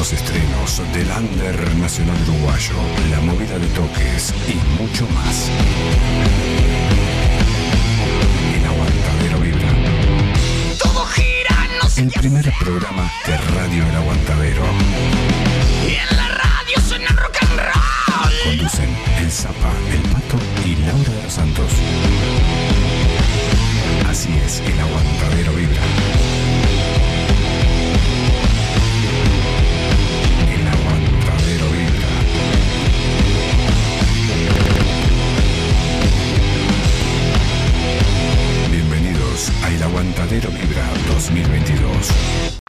los estrenos del Under Nacional Uruguayo, la movida de toques y mucho más. El Aguantadero Vibra. Todo gira, no sé El primer programa de Radio El Aguantadero. Y en la radio suena rock and roll. Conducen El Zapa, El Pato y Laura de los Santos. Así es, El Aguantadero Aguantadero Vibra 2022.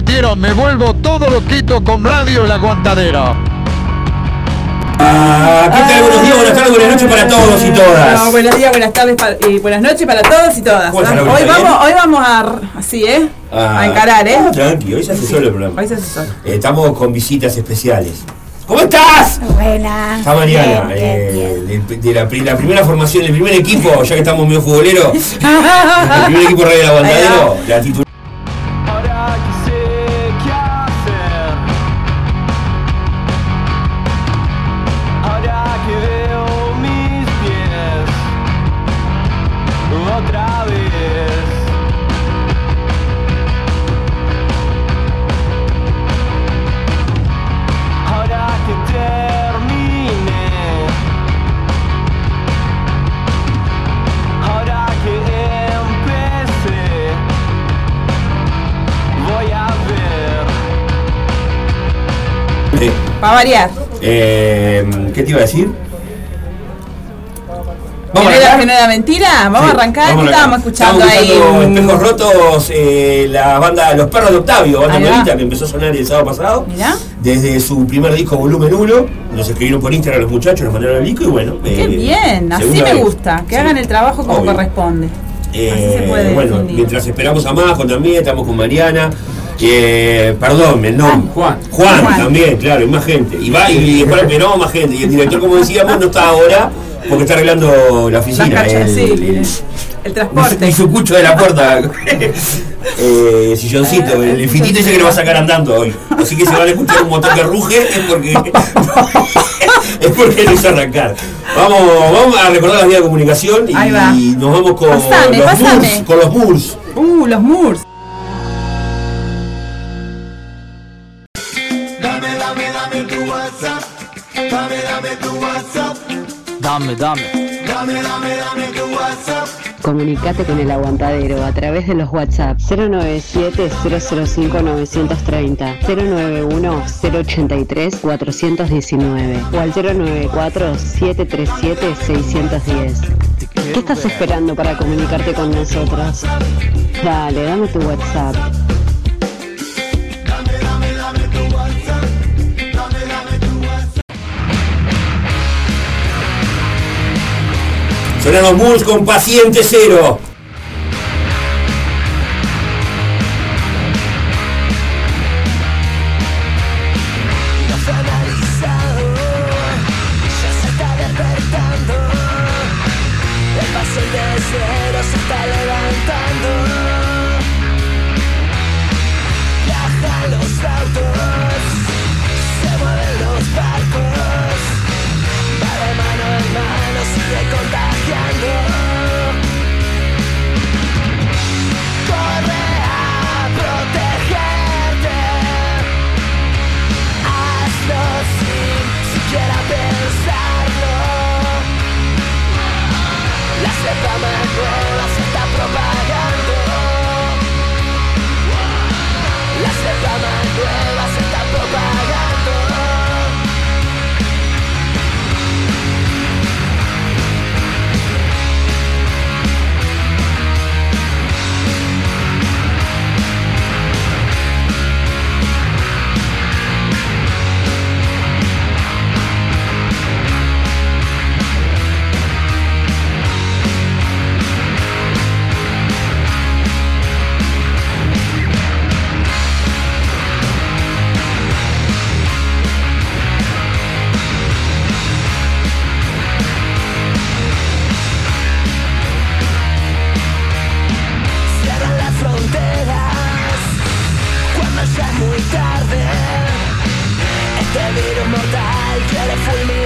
Metieron? Me vuelvo todo loquito con Radio El Aguantadero. Ah, ¿Qué tal? Buenos días, buenas tardes, buenas noches para todos y todas. No, buenos días, buenas tardes y buenas noches para todos y todas. ¿Cómo está, ¿no? Hoy vamos, hoy vamos a así, ¿eh? Ah, a encarar, ¿eh? ah, tranqui, hoy se hace solo el programa. Hoy se hace solo. Eh, estamos con visitas especiales. ¿Cómo estás? Buenas. Está Mariana, Bien, eh, bien, de, de la, la primera formación, el primer equipo, ya que estamos medio futboleros, el primer equipo Radio del Aguantadero, la titular. Para variar. eh, ¿Qué te iba a decir? Que no, era, arrancar? que no era mentira. Vamos Sí, a arrancar. vamos ¿Qué a estábamos escuchando ahí? Espejos Rotos, eh, la banda Los Perros de Octavio, banda nuevita que empezó a sonar el sábado pasado. Mirá. Desde su primer disco Volumen 1, nos escribieron por Instagram los muchachos, nos mandaron el disco y bueno. Qué eh, bien, así me vez. gusta. Que Sí. hagan el trabajo como Obvio. corresponde. Eh, Así se puede bueno, definir. mientras esperamos a Majo también, estamos con Mariana. Eh, perdón, el nombre. Juan. Juan, Juan. también, claro, y más gente. Y va y después esperamos más gente. Y el director, como decíamos, no está ahora porque está arreglando la oficina. El- sí, el- el transporte. el sucucho de la puerta. Eh, silloncito, el infinito dice que lo va a sacar andando hoy. Así que si van a escuchar un motor que ruge es porque es porque lo hizo arrancar. Vamos, vamos a recordar las vías de comunicación y nos vamos con Pasame, los pasame. Con los Moors. Uh, los Moors. Dame, dame. Comunicate con el aguantadero a través de los WhatsApp 097-005-930, 091-083-419 o al 094-737-610. ¿Qué estás esperando para comunicarte con nosotros? Dale, dame tu WhatsApp. Suenan los Moors con paciente cero. die, get it for me.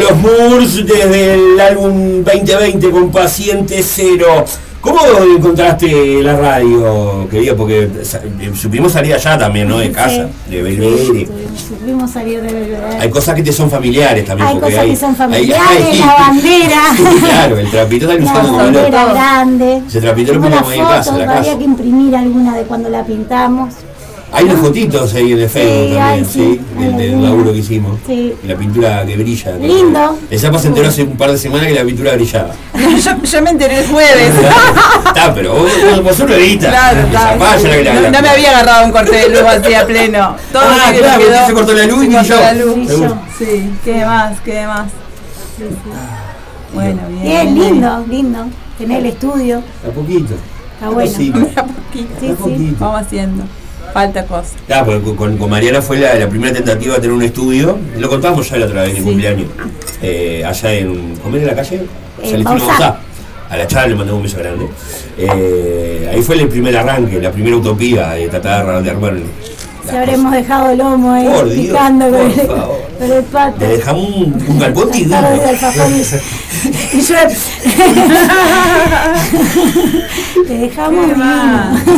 Los Moors desde el álbum 2020 con Paciente Cero. ¿Cómo encontraste la radio, querido? Porque supimos salir allá también, ¿no? De casa, de Belvedere. Supimos salir de Belvedere. Hay cosas que te son familiares también. Hay cosas que son familiares, hay- la bandera. claro, el trapito está La usando como bandera grande. Ese trapito lo ponemos ahí en casa, la fotos, casa. habría que imprimir alguna de cuando la pintamos. Hay unas fotitos ahí de Facebook Sí, también, sí, sí, del, laburo que hicimos. Sí. Y la pintura que brilla. que- Lindo. El Zapa se enteró hace un par de semanas que la pintura brillaba. yo, yo me enteré el jueves. Está, pero vos, vos, vos solo editas. Claro, la- no, me había agarrado un corte de luz así a pleno. Todo Ah, que claro, quedó, se cortó la luz se y cortó yo. la luz. Seguro. Sí, ¿qué más? ¿Qué más? Bueno, bien. Bien, lindo, lindo. Tener el estudio. A poquito. Está bueno. A poquito. Sí, sí. poquito. Vamos haciendo. Falta cosa. Claro, porque con- Mariana fue la, la primera tentativa de tener un estudio. Lo contamos ya la otra vez en el cumpleaños. Eh, allá en. ¿Cómo era la calle? Bausá. Bausá. A la chava le mandamos un beso grande. Eh, ahí fue el primer arranque, la primera utopía de tratar de armar. Si habremos dejado el lomo ahí Por Dios, picando con, por el, favor. con el pato. Le dejamos un, un galpón alfajores. Y yo le dejamos.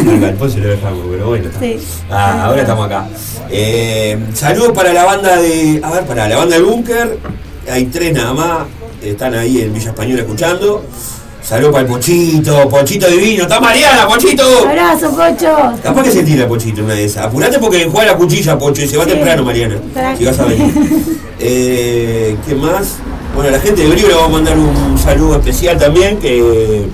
El galpón se lo dejamos, pero bueno. Sí. Ah, ahora estamos acá. Eh, saludos para la banda de. A ver, para la banda del búnker. Hay tres nada más. Están ahí en Villa Española escuchando. Saludos para el Pochito, Pochito divino. ¡Está Mariana, Pochito! Abrazo, Pocho. Capaz que se tira Pochito una de esas. Apurate porque juega la cuchilla, Pocho, y se va Sí. temprano, Mariana. Si vas a venir. Eh, ¿Qué más? Bueno, a la gente de Brío le vamos a mandar un saludo especial también, que...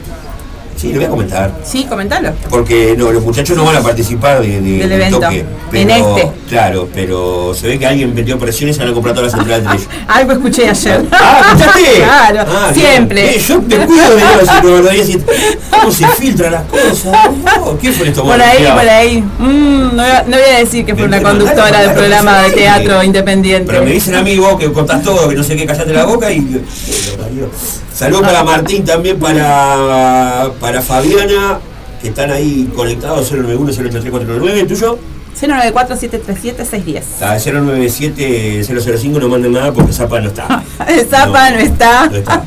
Sí, le voy a comentar. Sí, comentalo. Porque no, los muchachos no van a participar de, de- Del evento. toque. En este. Claro, pero se ve que alguien metió presión y a comprar todas las entradas de ellos. Algo escuché ayer. Ah, ¿escuchaste? claro, Ah, siempre. Eh, yo me cuido de pero decir, ¿cómo se filtran las cosas? No, ¿Quién fue esto? Por ahí, por ahí. Mm, no, voy a, no voy a decir que fue una conductora del programa de teatro independiente. Pero me dicen a mí vos que contás todo, que no sé qué, callate la boca y. eh, lo. Saludos para Martín, también para, para Fabiana, que están ahí conectados 091-083-499. ¿El tuyo? 094-737-610. Ah, 097-005 no manden nada porque Zapa no está. Zapa no, está. No está.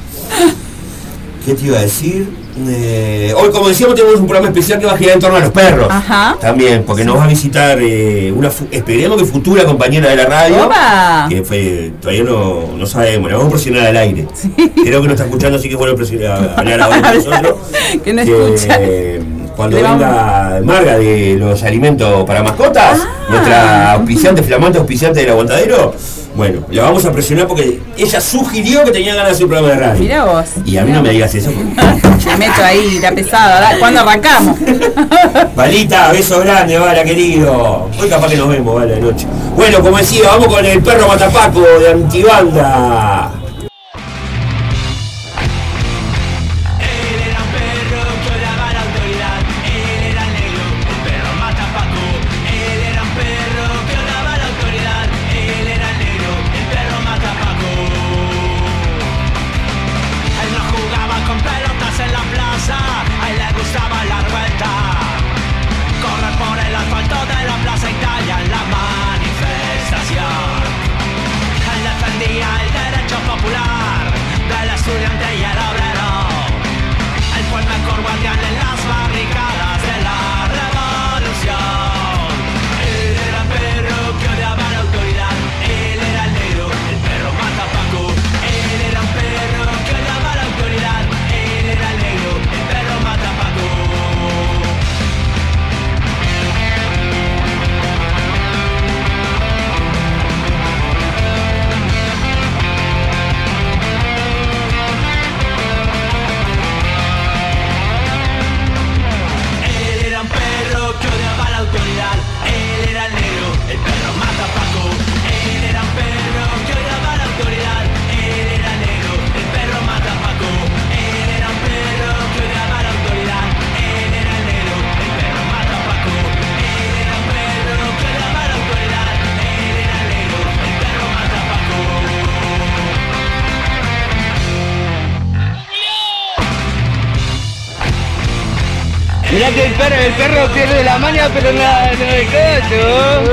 ¿Qué te iba a decir? Eh, hoy, como decíamos, tenemos un programa especial que va a girar en torno a los perros. Ajá. También, porque nos va a visitar eh, una, esperemos que futura compañera de la radio. ¡Opa! Que fue, todavía no, no sabemos, la vamos a presionar al aire. Creo que no está escuchando, así que bueno presionar, hablar ahora con nosotros. que no escucha. eh, cuando venga Marga de los alimentos para mascotas, Ah. nuestra auspiciante, flamante auspiciante del aguantadero, bueno, la vamos a presionar porque ella sugirió que tenía ganas de hacer un programa de radio. Mirá vos. Y a mí no me digas eso. porque- La meto ahí, la pesada. da- ¿Cuándo arrancamos? Valita, beso grande, Vala, querido. Hoy capaz que nos vemos, Vala, de noche. Bueno, como decía, vamos con el perro matapaco de Antibanda. Pero no, no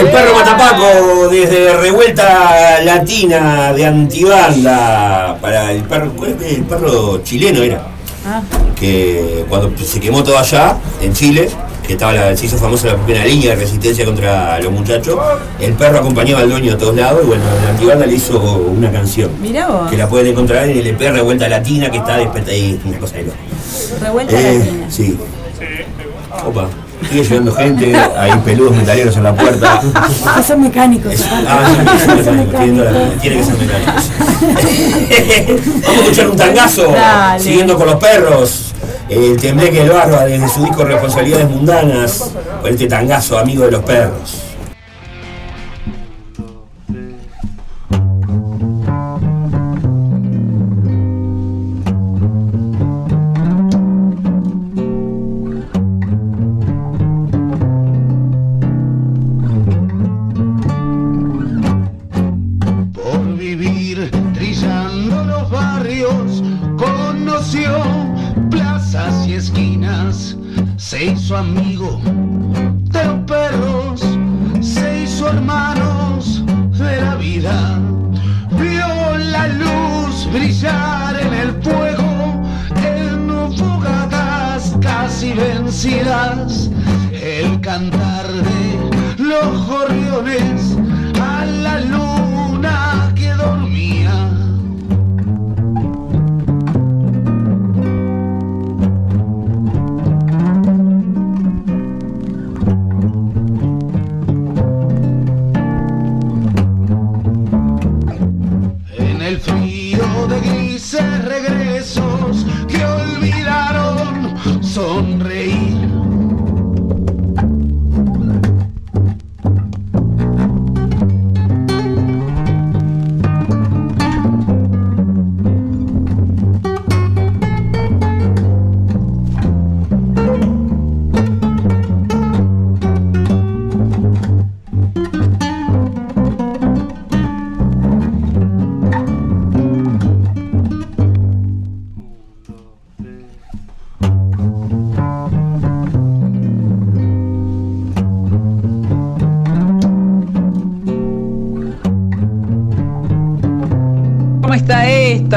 el perro matapaco desde Revuelta Latina de Antibanda. Para el perro, ¿cuál es? el perro chileno era. Ah. que cuando se quemó todo allá, en Chile, que estaba la, se hizo famosa la primera línea de resistencia contra los muchachos, el perro acompañaba al dueño a todos lados y bueno, la antibanda le hizo una canción. Mirá vos. Que la pueden encontrar en el EP Revuelta Latina, que está despeta ahí, una cosa de loco. Revuelta Eh, latina. sí. Opa, sigue llegando gente, hay peludos metaleros en la puerta. Ah, son mecánicos. Ah, sí, sí, sí, tiene que ser mecánicos. Vamos a escuchar un tangazo, Dale. siguiendo con los perros. El tembleque del barba desde su disco Responsabilidades Mundanas, con este tangazo, amigo de los perros. Hermanos de la vida. Vio la luz brillar en el fuego, en fogatas casi vencidas, el cantar de los gorriones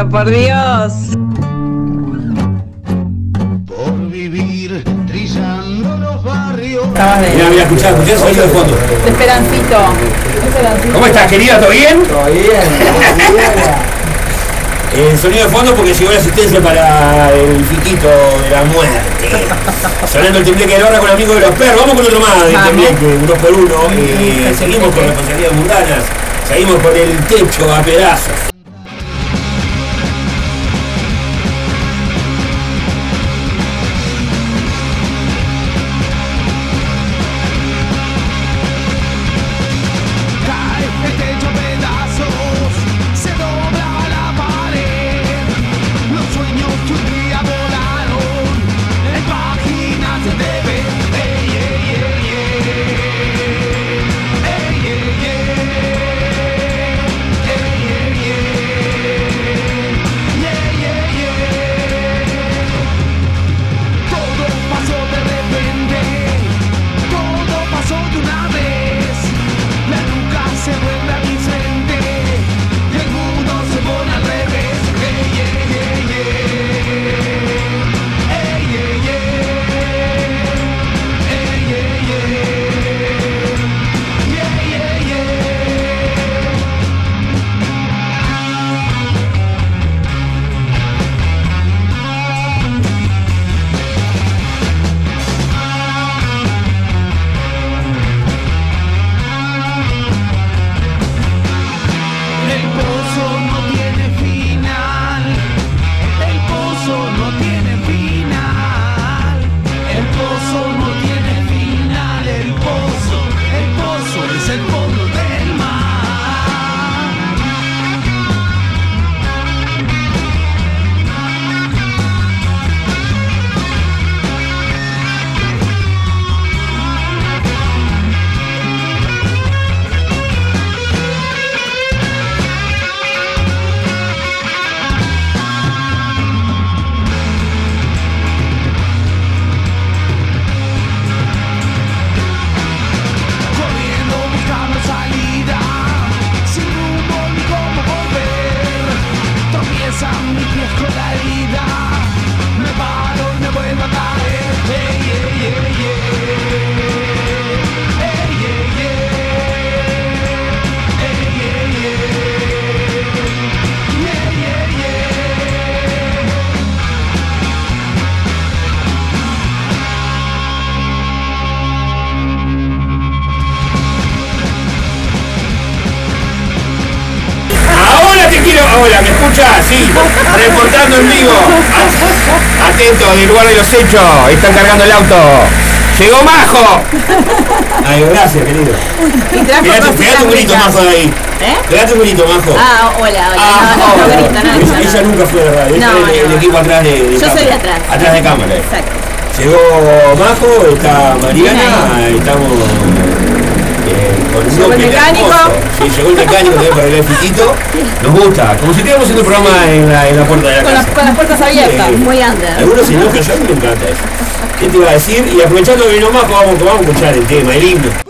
por Dios? Por vivir trillando los barrios. Mira, mira, escuchá, escuchá el sonido de fondo. De Esperancito. Esperancito. ¿Cómo estás, querida? ¿Todo bien? Todo bien. El sonido de fondo porque llegó la asistencia para el fiquito de la muerte. Sonando el tembleque de hora con amigos de los perros. Vamos con otro más del tembleque, uno por uno. Eh, seguimos con responsabilidades mundanas. Seguimos con el techo a pedazos. Sí. Reportando en vivo. Atento, del lugar de los hechos. Están cargando el auto. ¡Llegó Majo! Ay, gracias, querido. Pegate, un grito. Majo, de ahí. ¿Eh? Pegate un grito, Majo. Ah, hola, hola. Ah, no, no, no, hola. grito, no, Ella- no, Ella no. nunca fue de radio. No, el, no. el equipo atrás de, de Yo soy de atrás. Atrás de cámara. Exacto. Llegó Majo, está Mariana, estamos Eh, con Llegó el mecánico. Sí, llegó el mecánico también para el fitito. Nos gusta, como si estuviéramos haciendo un programa en la, en la puerta de la Con casa. las, con las puertas abiertas. Sí. Muy under. Algunos se enojan, yo me encanta eso. ¿Qué te iba a decir? Y aprovechando que vino más, vamos, vamos a escuchar el tema, el himno.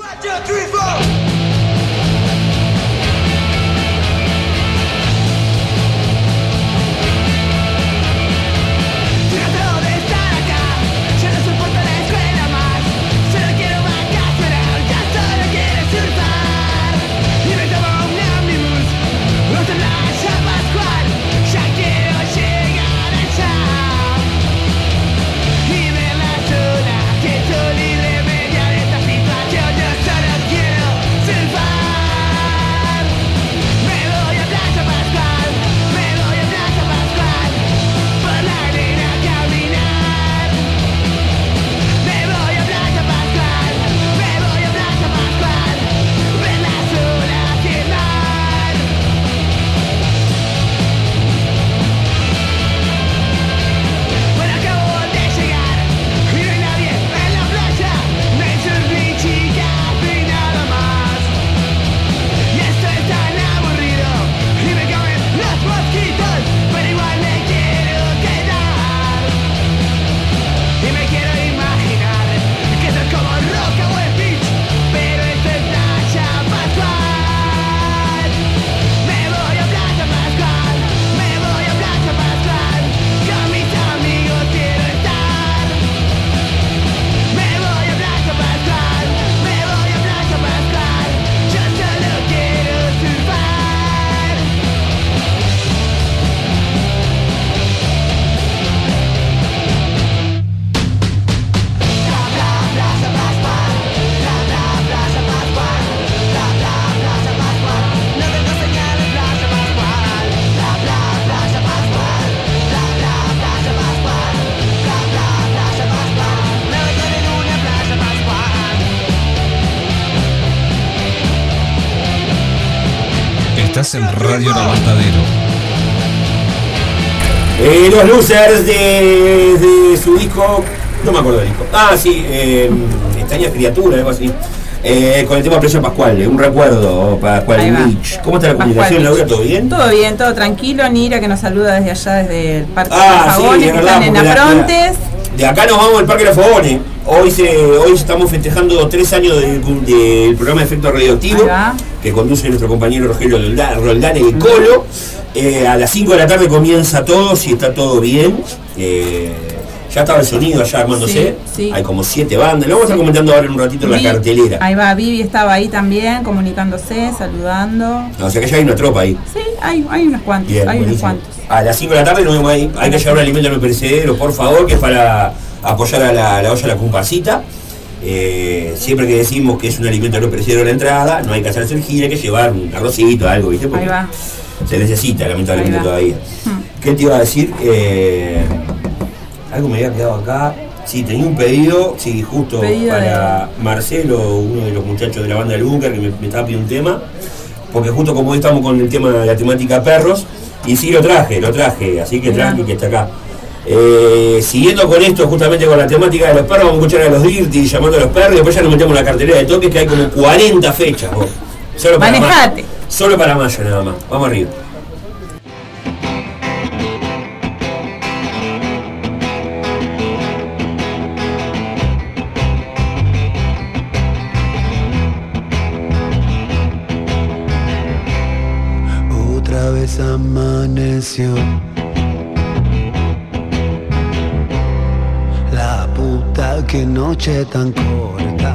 Radio El Aguantadero. Eh, los losers de, de su disco, no me acuerdo del disco. Ah, sí, eh, extraña criatura, algo así. Eh, con el tema Playa Pascual, un recuerdo, Pascual. Beach. ¿Cómo está la Pascual comunicación, Beach. Laura? ¿Todo bien? Todo bien, todo tranquilo. Nira que nos saluda desde allá, desde el Parque Ah, de sí, Jagones, es que están en Afrontes. De acá nos vamos al Parque de la Fogones. Hoy, se, hoy estamos festejando tres años del, del programa Efecto Radioactivo Ahí va. Que conduce nuestro compañero Rogelio Roldán el Colo. Eh, a las 5 de la tarde comienza todo, si está todo bien. Eh, ya estaba el sonido allá armándose. Sí, sí. Hay como siete bandas. Lo vamos a estar comentando ahora en un ratito en la cartelera. Ahí va, Vivi estaba ahí también, comunicándose, saludando. O sea que ya hay una tropa ahí. Sí, hay, hay unos cuantos, Bien, hay unos buenísimo. cuantos. A las 5 de la tarde nos vemos ahí. Hay que llevar un alimento no perecedero, por favor, que es para apoyar a la, la olla La Comparsita. Eh, siempre que decimos que es un alimento no perecedero la entrada, no hay que hacerse el hay que llevar un arrocito, algo, ¿viste? Porque Ahí va. se necesita, lamentablemente, todavía. ¿Qué te iba a decir? Eh, algo me había quedado acá. Sí, tenía un pedido, sí, justo Pedido para Marcelo, uno de los muchachos de la banda del búnker, que me, me estaba pidiendo un tema. Porque justo como hoy estamos con el tema de la temática perros, y sí lo traje, lo traje, así que tranqui que está acá. Eh, siguiendo con esto, justamente con la temática de los perros, vamos a escuchar a los Dirty llamando a los perros y después ya nos metemos en la cartelera de toques que hay como 40 fechas. vos. Solo para Manejate. mayo. Solo para mayo nada más. Vamos arriba. Otra vez amaneció. Que noche tan corta.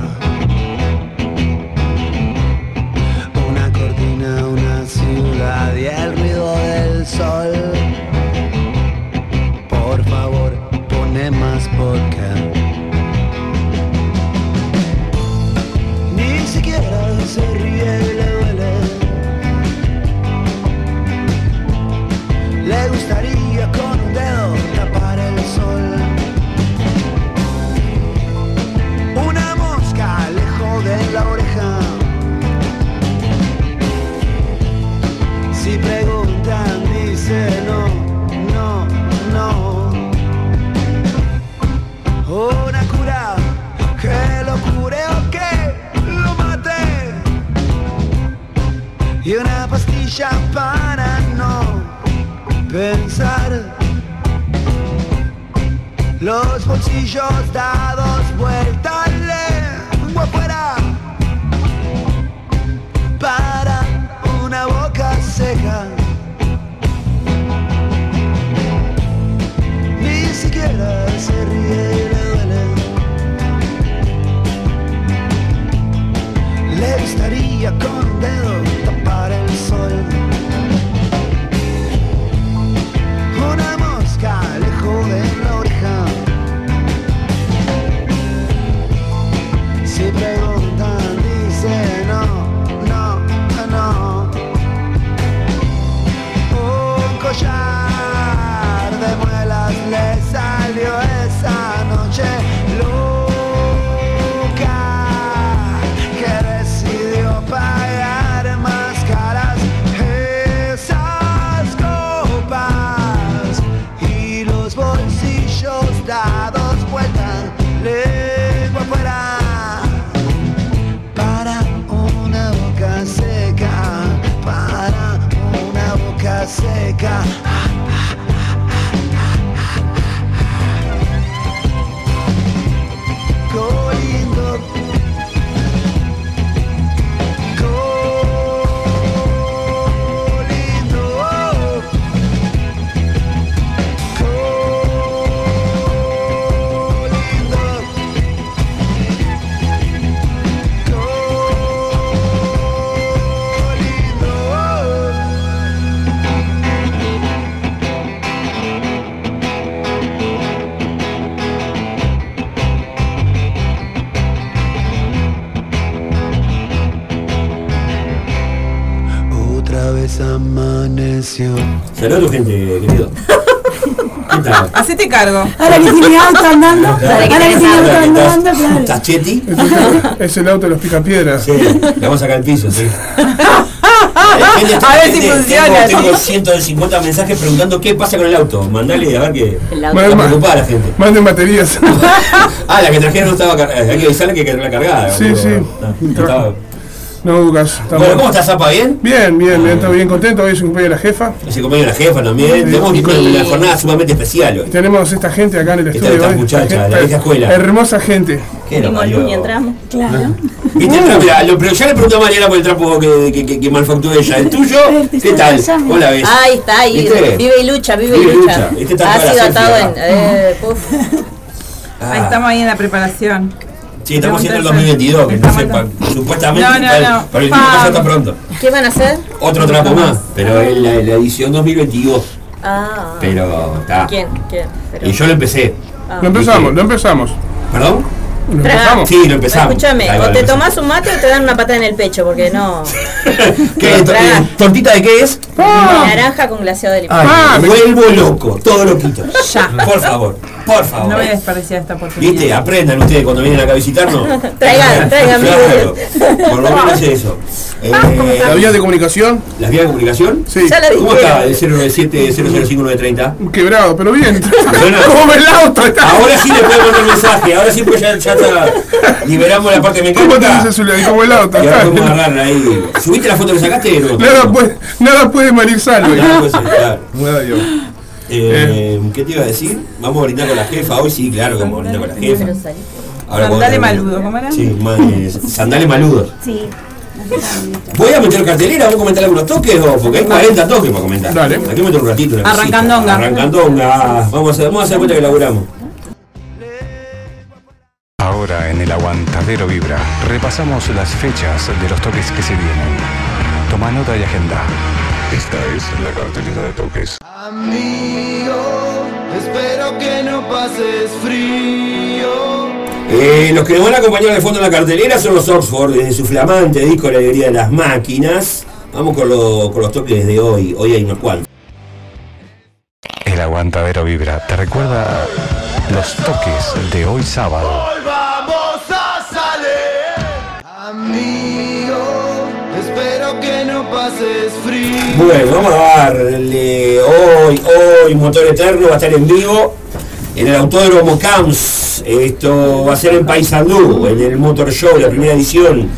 Para no pensar. Los bolsillos dados vuelta, lengua afuera. Para una boca seca. Ni siquiera se ríe le duele. Le gustaría con un dedo tapar el sol. Una mosca le jode en la oreja. Si preguntan, dice no, no, no. Un collar de muelas le salió esa noche Saludos a tu gente, querido. ¿Qué tal? Hacete cargo. Ahora que tiene auto andando, Ahora que tiene auto andando, claro. ¿Estás Cheti? Es el auto de los picapiedras. Sí, le vamos a sacar el piso, sí. A ver si funciona. Tengo, tengo 150 mensajes preguntando qué pasa con el auto. Mandale a ver. Bueno, preocupada la gente. Manden baterías. Ah, la que trajeron no estaba cargada. Hay que avisarle que quedó cargada. Sí, sí. No, No, Lucas. estamos- Bueno, ¿cómo estás, Zapa? ¿Bien? Bien, bien, bien, estoy bien contento. Hoy es un cumpleaños de la jefa. Se comió la jefa también. Tenemos una, una jornada sumamente especial hoy. Tenemos esta gente acá en el estudio. esta muchacha, Esta la vieja escuela. Hermosa gente. ¿Qué luz y entramos. Claro. ¿Viste el trapo? Mirá, lo- pero ya le pregunté a Mariana por el trapo que, que, que, que manufacturó ella. ¿El tuyo? ¿Qué tal? ¿Cómo la ves? Ahí está, ahí. ¿Viste? Vive y lucha, vive, Vive y lucha. lucha. Este está ha sido atado en. Eh. Ah, Ahí estamos ahí en la preparación. Sí, estamos haciendo el Preguntarse. 2022, que no sepa, supuestamente, No, no, para- no. para el ya está pronto. ¿Qué van a hacer? Otro trapo más, pero es la, la edición 2022. Ah. Pero está. ¿Quién? ¿Quién? Pero- Y yo lo empecé. Ah. Lo empezamos, lo empezamos. ¿Perdón? Lo empezamos. Sí, lo empezamos. Escúchame, o te tomás un mate o te dan una patada en el pecho, porque no. Eh, ¿Tortita de qué es? Naranja con glaseado de limón. Ay, Ah, me vuelvo loco, todo loquito. Ya. Por favor, por favor. No voy a desperdiciar esta oportunidad. ¿Viste? Aprendan ustedes cuando vienen acá a visitarnos. Traigan, traigan, Claro, por lo menos eso. Eh, La vía de comunicación, ¿Las vías de comunicación? sí. Ya la ¿Cómo está el 097-005-930? Quebrado, pero bien. Bueno. Como el auto. está. Ahora sí le puedo mandar mensaje, ahora sí pues ya, ya está, liberamos la parte ¿Cómo te mecánica. dice Zulia? Como el auto. Y ahora podemos agarrar ahí. ¿Subiste la foto que sacaste? No, Nada puede, nada puede malir salvo. Nada puede ser, claro. Eh, ¿Qué te iba a decir? Vamos a brindar con la jefa. Hoy sí, claro que vamos a brindar con la jefa. Ahora Sandale cuando- maludo, ¿cómo era? Sí, eh, sandales maludos. Sí. Voy a meter cartelera, vamos a comentar algunos toques, o porque hay 40 toques para comentar. Dale. Hay que meter un ratito. Arrancandonga. Arrancandonga. Vamos a hacer, vamos a hacer cuenta que laburamos. Ahora en el aguantadero vibra, repasamos las fechas de los toques que se vienen. Toma nota y agenda. Esta es la cartelera de toques. Amigo, espero que no pases frío. Eh, los que nos van a acompañar de fondo en la cartelera son los Oxford, desde su flamante disco La Alegría de las Máquinas. Vamos con, lo- con los toques de hoy. Hoy hay unos cuantos. El aguantadero vibra te recuerda los toques de hoy sábado. Bueno, vamos a darle hoy, hoy, Motor Eterno va a estar en vivo en el Autódromo Camps esto va a ser en Paysandú, en el Motor Show, la primera edición.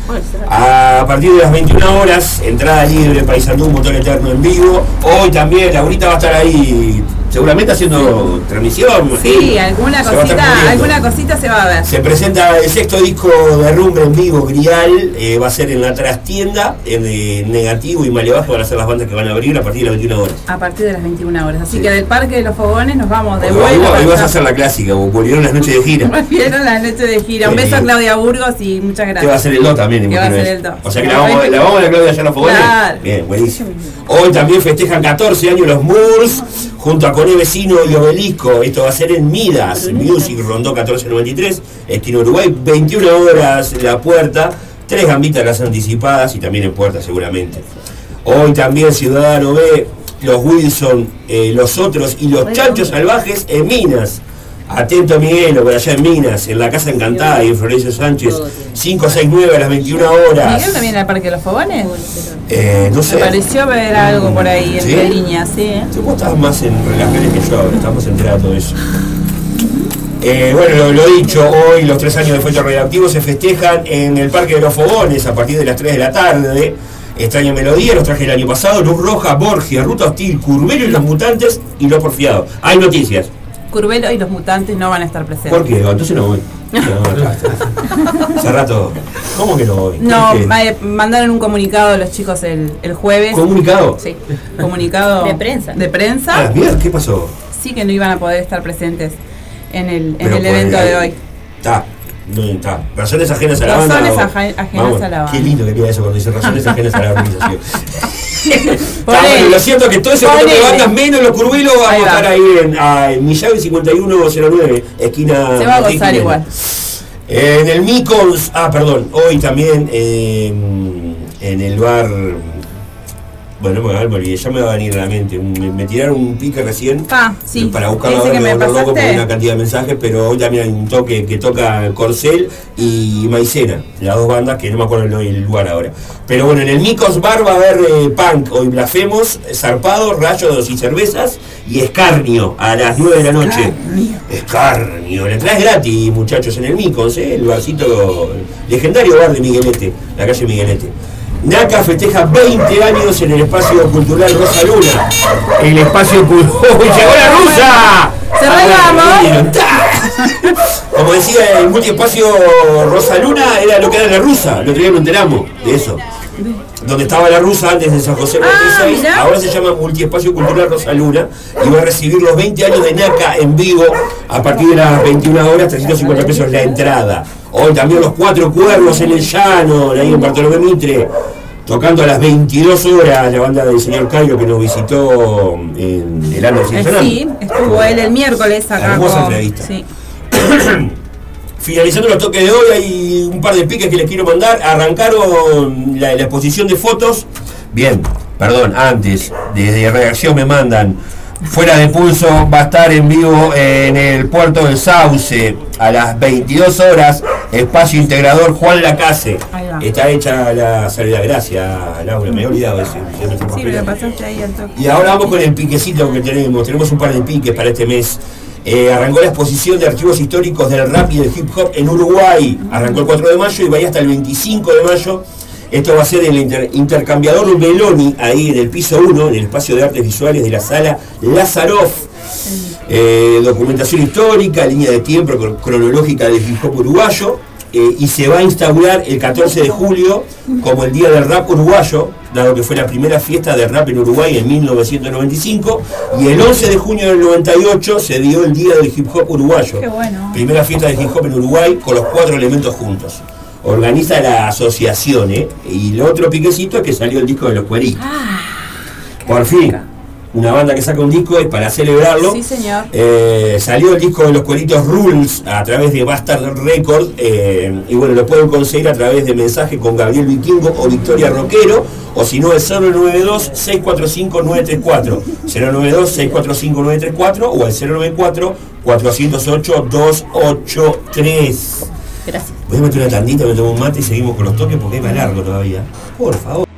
A partir de las 21 horas, entrada libre, Paysandú, Motor Eterno en vivo. Hoy también, Laurita va a estar ahí, seguramente haciendo transmisión. Sí, alguna cosita, alguna cosita se va a ver. Se presenta el sexto disco de Rumble en vivo, Grial, eh, va a ser en la trastienda, en eh, Negativo y Malebaje van a ser las bandas que van a abrir a partir de las 21 horas. A partir de las 21 horas. Así que del Parque de los Fogones nos vamos de vuelta. hoy vas a hacer la clásica, volvieron las noches de gira. Volvieron la noche de gira. Un beso a. Claudia Burgos y muchas Que va a gracias. ser el 2 también, Que va a eso. el 2. O sea que la vamos, la vamos a la Claudia allá en los fogones. Claro. Bien, buenísimo. Hoy también festejan 14 años los Moors, junto a Coné Vecino y Obelisco. Esto va a ser en Midas, Music Rondó 1493, Esquina Uruguay, 21 horas la puerta, tres gambitas las anticipadas y también en puerta seguramente. Hoy también Ciudadano B, los Wilson, eh, los otros y los Chanchos Salvajes en Minas. Atento Miguelo, por allá en Minas, en la Casa Encantada y en Florencio Sánchez, 569 a las 21 horas. ¿Miguel también al Parque de los Fogones? Eh, no Me sé. pareció ver algo por ahí ¿Sí? entre líneas, sí. ¿eh? Vos estás más en relaciones que yo ahora, estamos enterados de todo eso. Eh, bueno, lo, lo dicho, hoy los tres años de Fuente Radioactivo se festejan en el Parque de los Fogones a partir de las 3 de la tarde. Extraña Melodía, los traje el año pasado, Luz Roja, Borgia, Ruta Hostil, Curvelo y los Mutantes y los Porfiados. Hay noticias. Curvelo y los mutantes no van a estar presentes. ¿Por qué? Entonces no voy. No. Hace rato. ¿Cómo que no voy? No, ma- mandaron un comunicado los chicos el, el jueves. ¿Comunicado? Sí, comunicado De prensa. De Ah, prensa. mierda, ¿qué pasó? Sí que no iban a poder estar presentes en el, en el evento de hoy. Está, no está. Razones ajenas a la banda. Razones ajenas Vamos, a la banda. Qué lindo que queda eso cuando dice razones ajenas a la organización. Bueno, lo siento que todo ese montón de bandas menos los curvilos vamos a estar ahí en, a, en Millavi 5109, esquina. Se va a gozar igual. En el Micons, ah, perdón, hoy también eh, en el bar. Bueno, no me, me olvidé, ya me va a venir a la mente. Me, me tiraron un pique recién Ah, sí. para buscarlo ahora me me loco pasaste. una cantidad de mensajes, pero hoy también hay un toque que toca Corcel y Maicena, las dos bandas que no me acuerdo el, lugar ahora. Pero bueno, en el Micos Bar va a haber eh, punk, hoy blasfemos, zarpado, rayos y cervezas y escarnio a las 9 de la noche. Escarnio, la entrada es gratis, muchachos, en el Micos, eh, el barcito, legendario bar de Miguelete, la calle Miguelete. NACA festeja 20 años en el espacio cultural Rosa Luna. El espacio cultural. ¡Uy, llegó la rusa! ¡Cerramos! Como decía el multiespacio Rosa Luna, era lo que era la rusa. El otro día nos enteramos de eso. Donde estaba la rusa antes de San José 96, mirá. ahora se llama Multiespacio Cultural Rosa Luna y va a recibir los 20 años de NACA en vivo a partir de las 21 horas, 350 pesos la entrada. Hoy también los cuatro cuernos en el llano, ahí en Bartolomé Mitre, tocando a las 22 horas la banda del señor Cairo que nos visitó en el año Eh, sí, estuvo él el miércoles acá. Hermosa con- entrevista. Sí. Finalizando los toques de hoy, hay un par de piques que les quiero mandar. Arrancaron la, la exposición de fotos. Bien, perdón, antes, desde redacción me mandan. Fuera de pulso va a estar en vivo en el puerto del Sauce a las 22 horas. Espacio integrador Juan Lacase. Está hecha la salida. Gracias, Laura. Me he olvidado ese. Sí, me papelando. lo pasaste ahí al toque. Y ahora vamos con el piquecito que tenemos. Tenemos un par de piques para este mes. Eh, arrancó la exposición de archivos históricos del rap y del hip hop en Uruguay. Arrancó el 4 de mayo y va a ir hasta el 25 de mayo. Esto va a ser en el inter- intercambiador Meloni, ahí en el piso 1, en el espacio de artes visuales de la sala Lazaroff. Eh, documentación histórica, línea de tiempo cro- cronológica del hip hop uruguayo. Eh, y se va a instaurar el 14 de julio como el Día del Rap Uruguayo, dado que fue la primera fiesta de rap en Uruguay en 1995. Y el 11 de junio del 98 se dio el Día del Hip Hop Uruguayo. Qué bueno. Primera fiesta de hip hop en Uruguay con los cuatro elementos juntos. Organiza la asociación, ¿eh? Y lo otro piquecito es que salió el disco de los cueritos. Por fin, una banda que saca un disco es para celebrarlo. Sí, señor. Eh, salió el disco de los cueritos Rules a través de Bastard Records eh, y bueno, lo pueden conseguir a través de mensaje con Gabriel Vikingo o Victoria Roquero o si no el 092-645-934 092-645-934 o el 094-408-283 Gracias. Voy a meter una tandita, me tomo un mate y seguimos con los toques porque es más largo todavía. Por favor.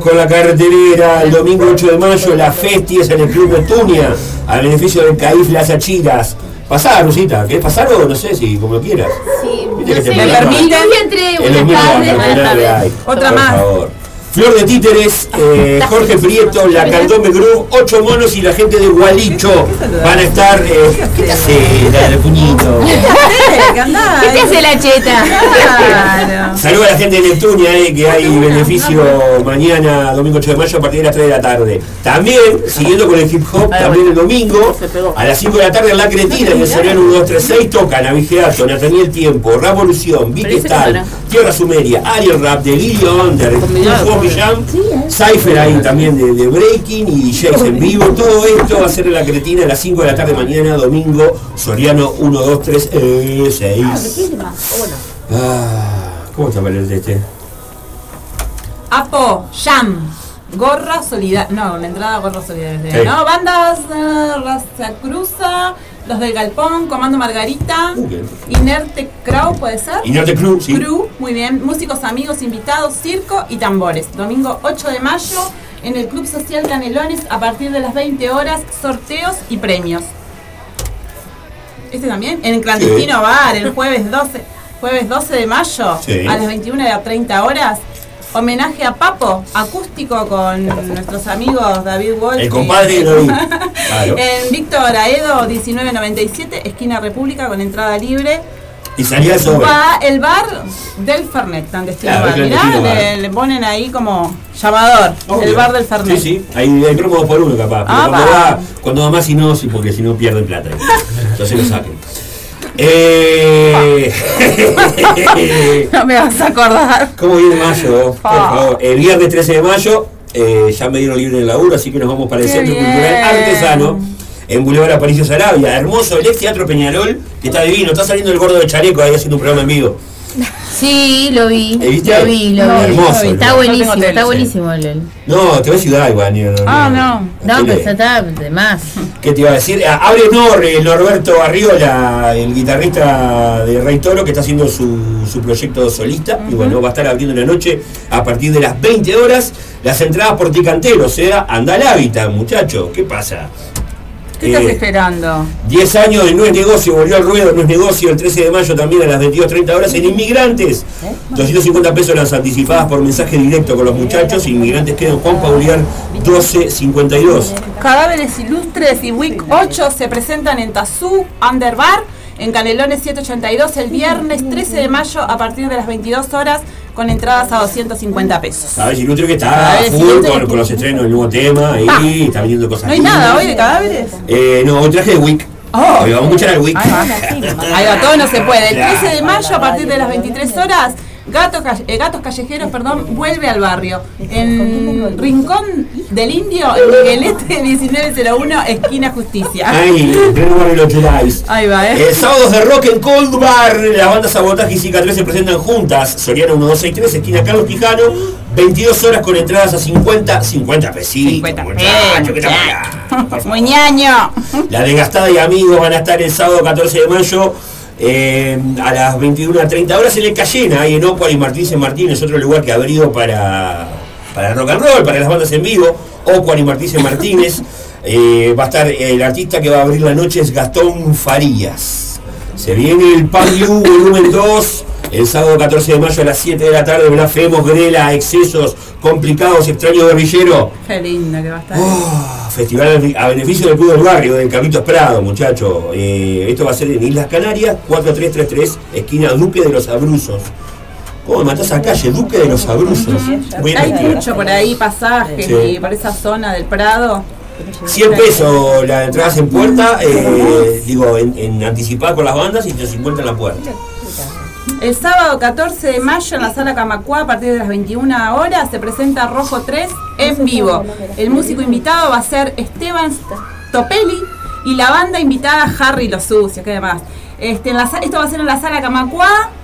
Con la cartelera. El domingo 8 de mayo, la Festi es en el Club Neptunia, a beneficio del CAIF Las Achiras. Pasá, Rosita, ¿querés pasar o no sé si como quieras? Sí, que te ¿Me programa. permite? Yo entré Es lo una mismo la tarde. cartelera que hay. Otra más. Flor de Títeres, eh, Jorge Prieto, la Cantome Group, Ocho Monos y la gente de Gualicho van a estar. Eh, ¿Qué te hace la del puñito? ¿Qué te hace la cheta? Claro. Saludos a la gente de Neptunia, eh, que hay beneficio mañana, domingo 8 de mayo, a partir de las 3 de la tarde. También, siguiendo con el hip hop, también el domingo, a las 5 de la tarde en La Cretina, en el Soriano 1236, tocan a Vigeato, Nathaniel Tiempo, Revolución, Vic Stal, Tierra Sumeria, Alien Rap, Delirio Under, Fuego Jam, Cypher ahí también de, de Breaking y DJs en vivo. Todo esto va a ser en La Cretina a las 5 de la tarde mañana, domingo, Soriano 1236. Ah, ¿Cómo está el este? Apo, Jam, Gorra Solidaria. No, la entrada Gorra Solidaria. Sí. No, bandas eh, Raza Cruza, Los del Galpón, Comando Margarita, Uh. Inerte Crow, ¿puede ser? Inerte Crew, sí. Crew, muy bien. Músicos, amigos, invitados, circo y tambores. Domingo 8 de mayo en el Club Social Canelones a partir de las 20 horas, sorteos y premios. Este también, en el clandestino Sí. bar, el jueves 12, jueves 12 de mayo Sí. a las 21 a 30 horas. Homenaje a Papo, acústico con nuestros amigos David Wolf. El y- compadre de. Claro. En Víctor Aedo 1997, esquina República con entrada libre. Y salía el sobre. Va el bar del Fernet, clandestino Claro, bar. el Mirá, clandestino le, bar. le ponen ahí como llamador, Obvio. el bar del Fernet. Sí, sí, hay, hay promo por uno capaz. Pero Ah, cuando, va. cuando va más y no, sí, porque si no pierden plata. Entonces lo saquen. Eh, No me vas a acordar. ¿Cómo viene mayo? Por Ah. favor. El viernes 13 de mayo eh, ya me dieron libre en el laburo, así que nos vamos para el Qué Centro bien. Cultural Artesano. En Boulevard Aparicio Sarabia, hermoso, el ex Teatro Peñarol, que está divino, está saliendo el gordo de Chaleco ahí haciendo un programa en vivo. Sí, lo vi. ¿Eh, viste? Lo vi, lo No, vi. hermoso, Está ¿no? buenísimo, No está buenísimo el. No, te voy a ciudad igual. ni- Ah, no. No, pero está de más. ¿Qué te iba a decir? Ah, Abre Nor, el Norberto Arriola, el guitarrista de Rey Toro, que está haciendo su, su proyecto solista. Y bueno, va a estar abriendo la noche a partir de las 20 horas. Las entradas por Ticantero, o sea, anda al hábitat, muchacho. ¿Qué pasa? ¿Qué estás Eh, esperando? 10 años de No es Negocio, volvió al ruedo, No es Negocio, el 13 de mayo también a las 22.30 horas en Inmigrantes. 250 pesos las anticipadas por mensaje directo con los muchachos. Inmigrantes quedan Juan Pauliar 1252. Cadáveres Ilustres y Week 8 se presentan en Tazú, Underbar, en Canelones 782 el viernes 13 de mayo a partir de las 22 horas con entradas a 250 pesos. Sabes, Ilustre que está full con, con los estrenos del nuevo tema y está vendiendo cosas. ¿No hay nada hoy lindas. de cadáveres? Eh, no, hoy traje de Wick. Oh. Hoy vamos a escuchar al Wick. Ahí va, todo no se puede. El 13 de mayo a partir de las 23 horas, Eh, Gatos Callejeros perdón, vuelve al barrio. En Rincón del Indio, en Miguelete 1901, esquina Justicia. Ay. Ahí va, Eh, ¿eh? sábados de rock en Cold Bar, las bandas Sabotaje y 3 se presentan juntas. Soriano 1263, esquina Carlos Quijano, 22 horas con entradas a 50, 50 pesitos. 50 muchacho, que pesos, está acá. Muy ñaño. La desgastada y amigos van a estar el sábado 14 de mayo Eh, a las 21 a 30 horas en el Cayena, ahí en Ocuar y Martínez Martínez, otro lugar que abrió para, para el rock and roll, para las bandas en vivo. Ocuar y Martínez Martínez. Eh, va a estar el artista que va a abrir la noche es Gastón Farías. Se viene el Pan You volumen 2. El sábado 14 de mayo a las 7 de la tarde, blasfemos, grela, excesos, complicados, extraño guerrillero. Qué lindo que va a estar. Oh, festival a beneficio del Club del Barrio, del Cabitos Prado, muchachos. esto va a ser en Islas Canarias, 4333, esquina Duque de los Abruzos. ¿Cómo me matás a calle? Duque de los Abruzos. Hay mucho por ahí pasajes Sí. y por esa zona del Prado. 100 pesos la entrada en puerta, eh, digo, en, en anticipada con las bandas y 150 en la puerta. El sábado 14 de mayo en la sala Camacuá a partir de las 21 horas se presenta Rojo 3 en vivo. El músico invitado va a ser Esteban Topelli y la banda invitada Harry Los Sucios, que demás. Este, en la sa- esto va a ser en la sala Camacuá eh,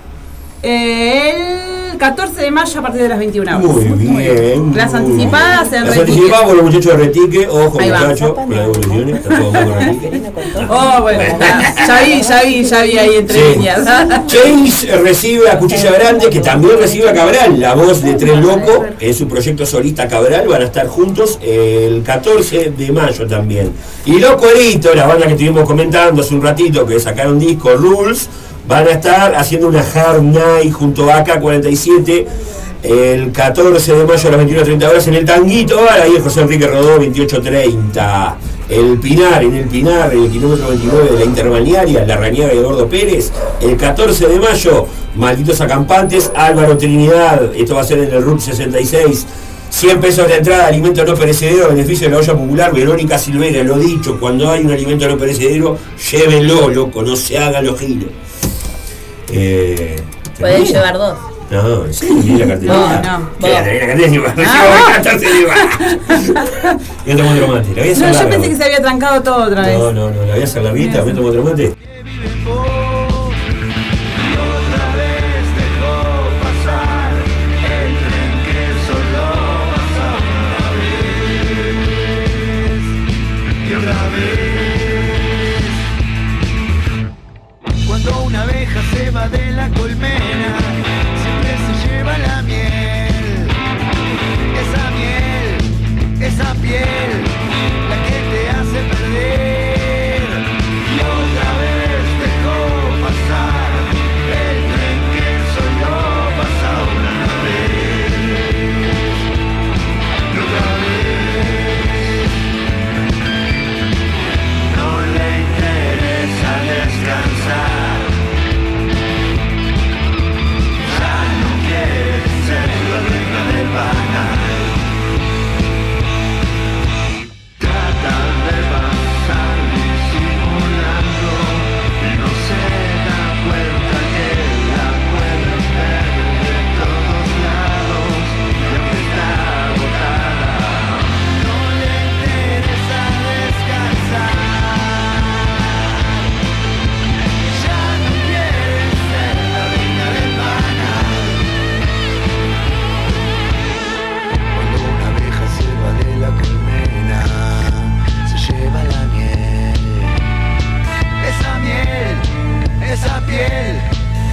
el 14 de mayo a partir de las 21 horas. Muy bien. Las muy anticipadas bien. en Las anticipadas por los muchachos de Retique, ojo muchachos, con las devoluciones, está todo mal con Retique. Oh, bueno, ya, ya vi, ya vi, ya vi ahí entre Sí. líneas. James recibe a Cuchilla Grande, que también recibe a Cabral, la voz de Tren Loco, en su proyecto solista Cabral, van a estar juntos el 14 de mayo también. Y Los Cueritos, la banda que estuvimos comentando hace un ratito, que sacaron disco Rules, van a estar haciendo una Hard Night junto a AK-47 el 14 de mayo a las 21.30 horas en el Tanguito, ahí en José Enrique Rodó 28.30. El Pinar, en el Pinar, en el kilómetro 29 de la Interbalnearia, La Rañaga y Gordo Pérez, el 14 de mayo, Malditos Acampantes, Álvaro Trinidad, esto va a ser en el RUT 66. 100 pesos de entrada, alimento no perecedero, beneficio de la olla popular, Verónica Silvera, lo dicho, cuando hay un alimento no perecedero, llévenlo, loco, no se hagan los giros. Eh, Pueden llevar dos. No, sí, mira la cartelera. No, no, vos. La cartelera ni va. Recibo 14 ni va. Voy a tomar otro mate. La voy a hacer No, yo pensé que se había trancado todo otra vez. No, no, no, la voy a hacer larguita, voy a tomar otro mate.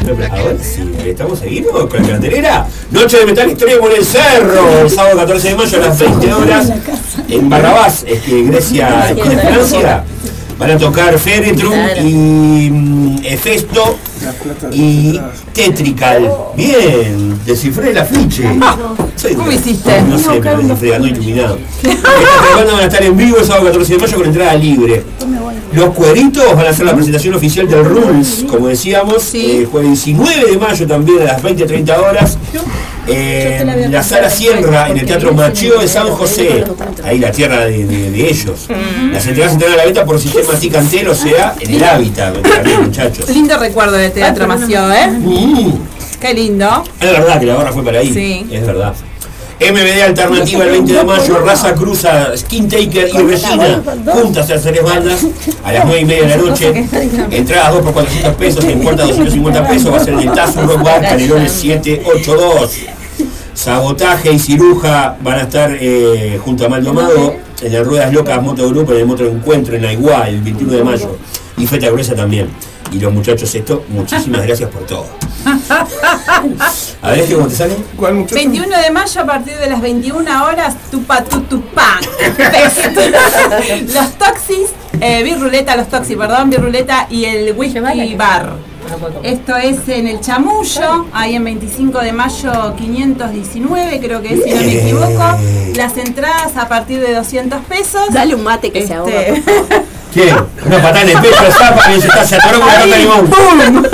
Ahora sí, ¿estamos seguidos con la cartelera? Noche de Metal Historia por el Cerro, el sábado 14 de mayo a las 20 horas en Barrabás, es que Grecia, en Francia. Van a tocar Feretrum y mm, Hefesto y Tetrical. Bien, descifré el afiche. Soy- ¿Cómo hiciste? No sé, me descifré, ando iluminado. Bandas van a estar en vivo el sábado 14 de mayo con entrada libre. Los cueritos van a hacer la presentación oficial del Rules, como decíamos, eh, jueves 19 de mayo también a las 20-30 horas. En la sala Sierra, en el Teatro Macheo de San José, ahí la tierra de, de- de ellos. Las entradas se entregan a la venta por sistema Ticantel, o sea, en el hábitat, muchachos. Lindo recuerdo del Teatro Mació, ¿eh? Qué lindo. Es verdad que la barra fue para ahí. Sí. Es verdad. MBD Alternativa el 20 de mayo, Raza Cruza, Skin Taker y Regina, juntas a tres bandas a las 9 y media de la noche. Entradas 2 por 400 pesos, en puerta 250 pesos, va a ser en el Tazo Rock Bar, Canelones 782. Sabotaje y Ciruja van a estar eh, junto a Maldonado en las Ruedas Locas Moto Grupo, en el Moto Encuentro en Aiguá el 21 de mayo. Y Feta Gruesa también. Y los muchachos esto, muchísimas gracias por todo. A ver, ¿cómo te sale? ¿Cuál muchacho? 21 de mayo a partir de las 21 horas, tupa tu. Fest. los Toxis, eh, Birruleta, los Toxis, perdón, Birruleta y el Whisky Bar. Esto es en el Chamullo, ahí en 25 de mayo 519, creo que es, si no me equivoco. Las entradas a partir de 200 pesos. Dale un mate que se ahoga. Por favor. ¿Quién? Una patada en el pecho de zapa que se está se atoró con una limón.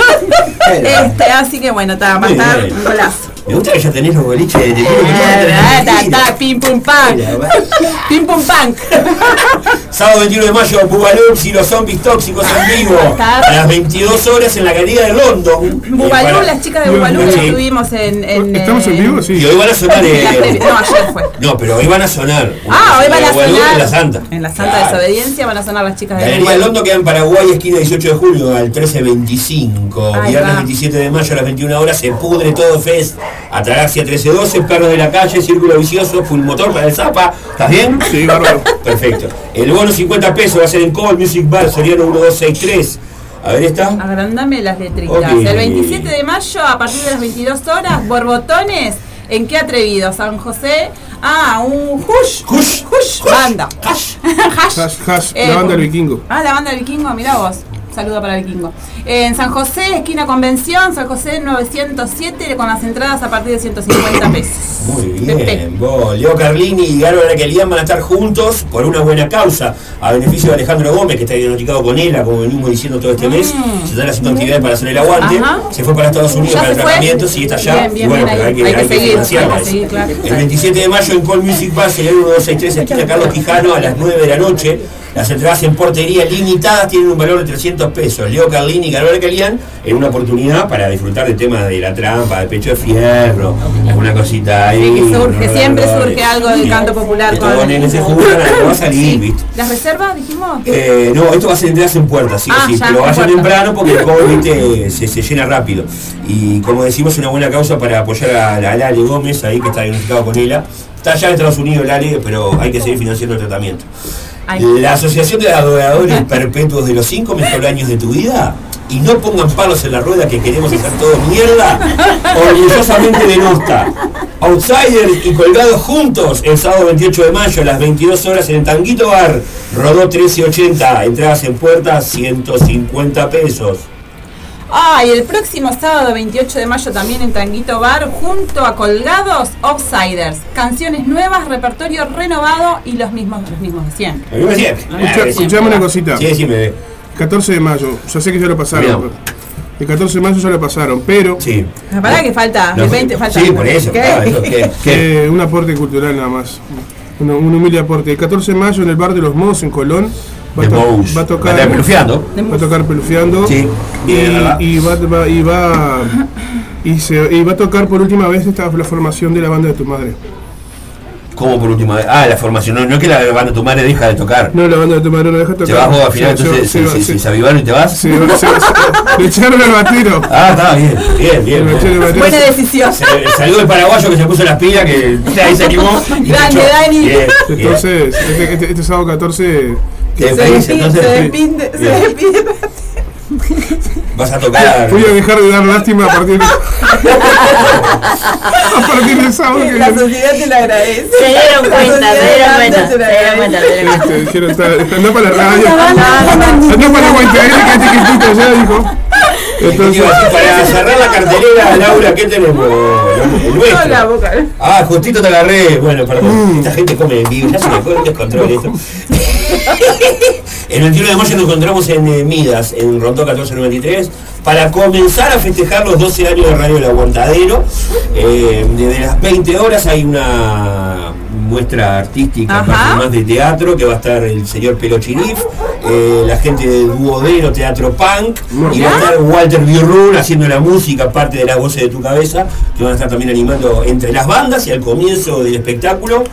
este, así que bueno, está, va a estar un golazo. Me gusta que ya tenés los boliches de de- Ah, ta, ta, Pim pum pam. Pim pum pam. Sábado 21 de mayo, Bubalux y los zombies tóxicos en vivo. A las 22 horas en la galería de London. Bubalú, para- las chicas de Bubalú Sí. estuvimos en. ¿Estamos en vivo? Sí. Y hoy van a sonar. eh, No, ayer fue. No, pero hoy van a sonar. Ah, hoy van a sonar. En la Santa. En la Santa. Desobediencia van a sonar las chicas de Galería de. London queda en Paraguay, esquina 18 de julio al 13.25. Ahí Viernes va. 27 de mayo a las 21 horas se pudre todo Fest. Ataraxia 1312, Perros de la Calle, Círculo Vicioso, Full Motor para el Zapa. ¿Estás bien? Sí, bárbaro. Perfecto. El bono 50 pesos va a ser en Call Music Bar, Soriano 1263. A ver esta. Agrandame las letritas. El 27 de mayo, a partir de las 22 horas, Borbotones. ¿En qué atrevido? San José. Ah, un Hush. Hush. Hush. Banda. Hash. Hash. Hash, hash, Eh, la banda del con- vikingo. Ah, la banda del vikingo, mirá vos. Saludo para el vikingo. En San José, esquina Convención, San José 907, con las entradas a partir de 150 pesos. Muy Pepe. bien, vos. Leo Carlini y Garo Araquelian van a estar juntos por una buena causa, a beneficio de Alejandro Gómez, que está diagnosticado con ELA, como venimos diciendo todo este mes. Se están haciendo actividades para hacer el aguante. Mm. Ajá. Se fue para Estados Unidos para el tratamiento, sí está allá. Bien, bien, y bueno, bien, pero hay que, Hay que hay que seguir, financiarla hay que eso. seguir, claro. El 27 de mayo en Call Music Bar, el 1263, esquina Carlos Quijano, a las 9 de la noche. Las entradas en portería limitadas tienen un valor de 300 pesos. Leo Carlini y Garo Araquelian en una oportunidad para disfrutar del tema de la trampa, del pecho de fierro, alguna cosita ahí. Sí, que surge, no, siempre no, no, surge algo del canto popular. Con- nenes se juntan, algo va a salir, ¿viste? ¿Las reservas, dijimos? Eh, no, esto va a ser entradas en puertas, sí, Ah, sí, pero en puerta. temprano porque el COVID ¿viste? se, se llena rápido. Y como decimos, una buena causa para apoyar a, a Lale Gómez, ahí que está diagnosticado con ELA. Está allá en Estados Unidos Lale, pero hay que seguir financiando el tratamiento. Ay. La Asociación de Adoradores Perpetuos de los 5 mejores años de tu vida y no pongan palos en la rueda que queremos hacer todo mierda, orgullosamente denosta. Outsiders y colgados juntos el sábado 28 de mayo a las 22 horas en el Tanguito Bar, Rodó 1380, entradas en puerta 150 pesos. Ah, y el próximo sábado 28 de mayo también en Tanguito Bar, junto a Colgados Outsiders. Canciones nuevas, repertorio renovado y los mismos, los mismos de siempre. Lo mismo siempre. Escucha- Escuchame una cosita. Sí, decime. 14 de mayo, ya sé que ya lo pasaron. El 14 de mayo ya lo pasaron, pero Sí. Ah, Pará que falta, No, el 20 falta. sí, por eso, ¿Qué? claro, eso, ¿qué? ¿Qué? eh, un aporte cultural nada más. Un, un humilde aporte. El 14 de mayo en el bar de los Mos en Colón va, a De to- va a tocar. Va a pelufiando. Va a tocar pelufiando. Sí. Y, Bien, y va, va- y va y se- y va a tocar por última vez esta la formación de la banda de tu madre. ¿Cómo por última vez? Ah, la formación. No, no es que la banda tu madre deja de tocar. No, la banda de tu madre no deja tocar. ¿Te vas vos al final? Entonces se- se, se- se, se- avivaron y te vas. se- Le echaron al batero. Ah, está bien, bien, bien. Batero. Buena decisión. Saludo al paraguayo que se puso las pilas, que ahí se animó. Grande. Dani. Bien, bien. Entonces, este, este- este sábado 14 ¿Te Se despide, entonces? se despide, se Bien. despide. Vas a tocar. voy a dejar de dar lástima a partir de, a partir del sábado La sociedad te lo agradece. Se dieron La cuenta, se dieron cuenta, se dieron cuenta, se dieron cuenta. Dijeron, está, está- anda para la radio. Anda para la guantadera que este que dijo. ¿Qué te Entonces? Para cerrar la cartelera, Laura, ¿qué tenemos? El nuestro. Ah, justito te agarré. Bueno, perdón. Esta gente come en vivo. Ya se me fue el descontrol esto. El 21 de mayo nos encontramos en eh, Midas, en Rondó 1493, para comenzar a festejar los 12 años de Radio El Aguantadero. Eh, desde las 20 horas hay una muestra artística, más de teatro, que va a estar el señor Pelo Chirif, eh, la gente del Duodero Teatro Punk, y va a estar Walter Birrun haciendo la música, parte de las voces de tu cabeza, que van a estar también animando entre las bandas y al comienzo del espectáculo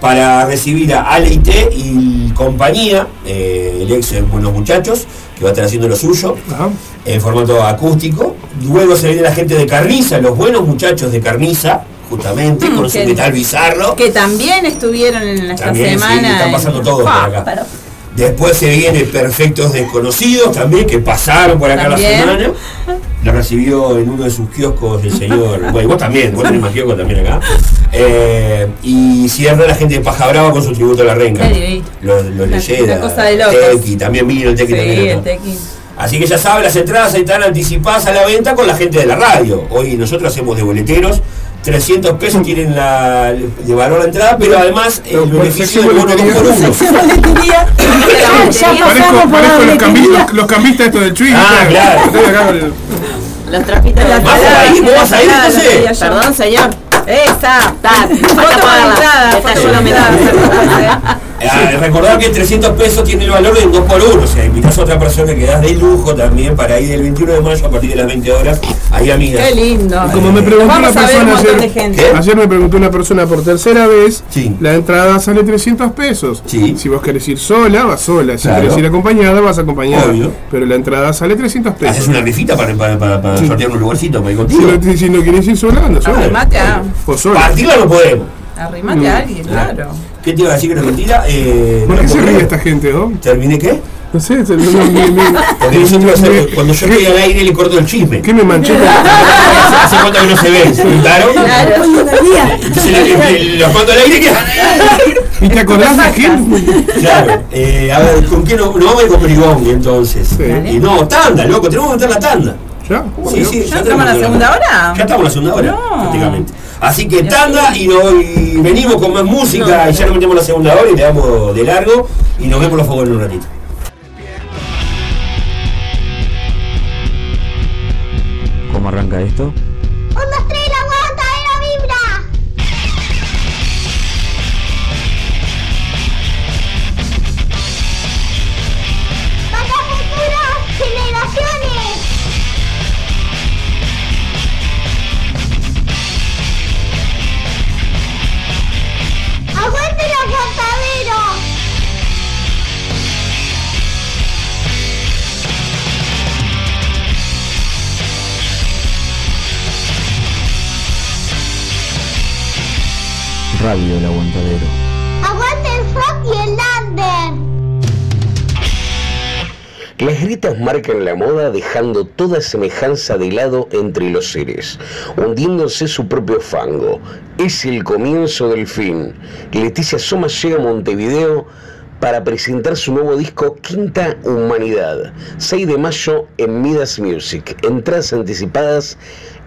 para recibir a Aleite y compañía, eh, el ex eh, Buenos Muchachos, que va a estar haciendo lo suyo ajá. en formato acústico. Luego se viene la gente de Carniza, los buenos muchachos de Carniza, justamente, con su metal bizarro. Que también estuvieron en esta También, sí, semana. están en- pasando todo por acá. pero- Después se viene Perfectos Desconocidos también, que pasaron por acá También. la semana. Lo recibió en uno de sus kioscos el señor. Bueno, vos también, vos tenés más kioscos también acá. Eh, y cierra la gente de Paja Brava con su tributo a la divino. Los, Leyera. Tequi, también vino el Tequi Sí, también. el acá. tequi. Así que ya saben, las entradas están anticipadas a la venta con la gente de la radio. Hoy nosotros hacemos de boleteros. 300 pesos tienen la, de valor la entrada, pero además el beneficio del bono 2 por 1 Parezco, parezco los, cambi- los, los cambistas estos del Twitch. Ah, claro. Los trapitos de la ¿Vas ahí? ¿Vos vas a ir entonces? Perdón, señor. Esa. Está, Foto con entrada, foto con entrada. Ah, recordar que 300 pesos tiene el valor del 2 por 1 o sea, invitas a otra persona que das de lujo también para ir el 21 de mayo a partir de las 20 horas, ahí amigas. Qué lindo. Como me preguntó una Vamos un persona ayer, ayer me preguntó una persona por tercera vez, Sí. la entrada sale 300 pesos. Sí. Si vos querés ir sola, vas sola. Si Claro. querés ir acompañada, vas acompañada. Obvio. Pero la entrada sale 300 pesos. Haces una rifita para, para, para, para Sí. sortear un lugarcito para ir Si contigo. no, si no querés ir sola, anda sola. Arrimate a, O sola. Partirla no podemos. Arrimate a alguien, claro. ¿Qué te iba a decir que no mentira? Eh, ¿Por qué se ríe esta gente, no? ¿Terminé qué? No sé, se- no, no, mi- mi- Porque nosotros cuando yo estoy al aire le corto el chisme. ¿Qué me manché? ¿Hace cuánto que no se ven? ¿Se juntaron? Entonces le- le- le- los mando al aire que... ¿Y te acordás de quién? Claro, eh, a ver, ¿con quién no? No vamos a ir con Perigón entonces. Sí. Y no, tanda, loco, tenemos que meter la tanda. ¿Ya? ¿Ya, estamos en la segunda hora? Ya estamos en la segunda hora, prácticamente. Así que tanda y, no, venimos con más música y ya nos metemos en la segunda hora y le damos de largo y nos vemos los favor en un ratito. ¿Cómo arranca esto? Radio El Aguantadero. ¡Aguante el rock y el lander! Las grietas marcan la moda dejando toda semejanza de lado entre los seres, hundiéndose su propio fango. Es el comienzo del fin. Leticia Soma llega a Montevideo para presentar su nuevo disco Quinta Humanidad. 6 de mayo en Midas Music. Entradas anticipadas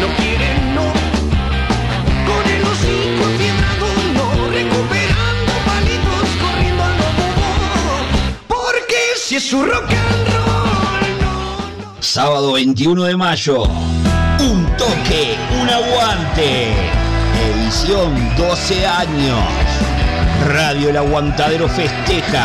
No, no quiere no. Con el hocico enfiebrado no, recuperando palitos, corriendo al lobo. Porque si es su rock and roll, Sábado 21 de mayo. Un toque, un aguante. Edición 12 años. Radio El Aguantadero festeja.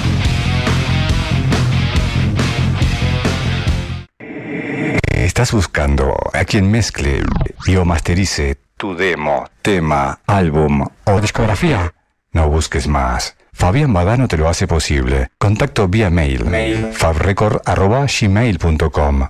¿Estás buscando a quien mezcle y o masterice tu demo, tema, álbum o discografía? No busques más. Fabián Badano te lo hace posible. Contacto vía mail, fabrecord.gmail.com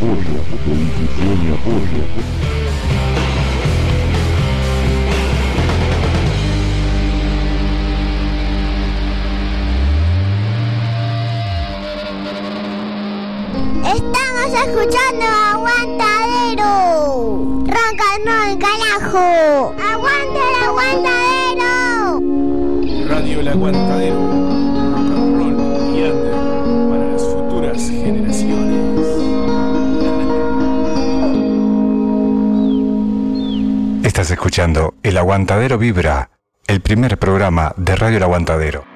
Difusión y apoyo, de difusión y apoyo. Estamos escuchando Aguantadero. Ronca el carajo. Aguanta el aguantadero. Radio El Aguantadero. Estás escuchando El Aguantadero Vibra, el primer programa de Radio El Aguantadero.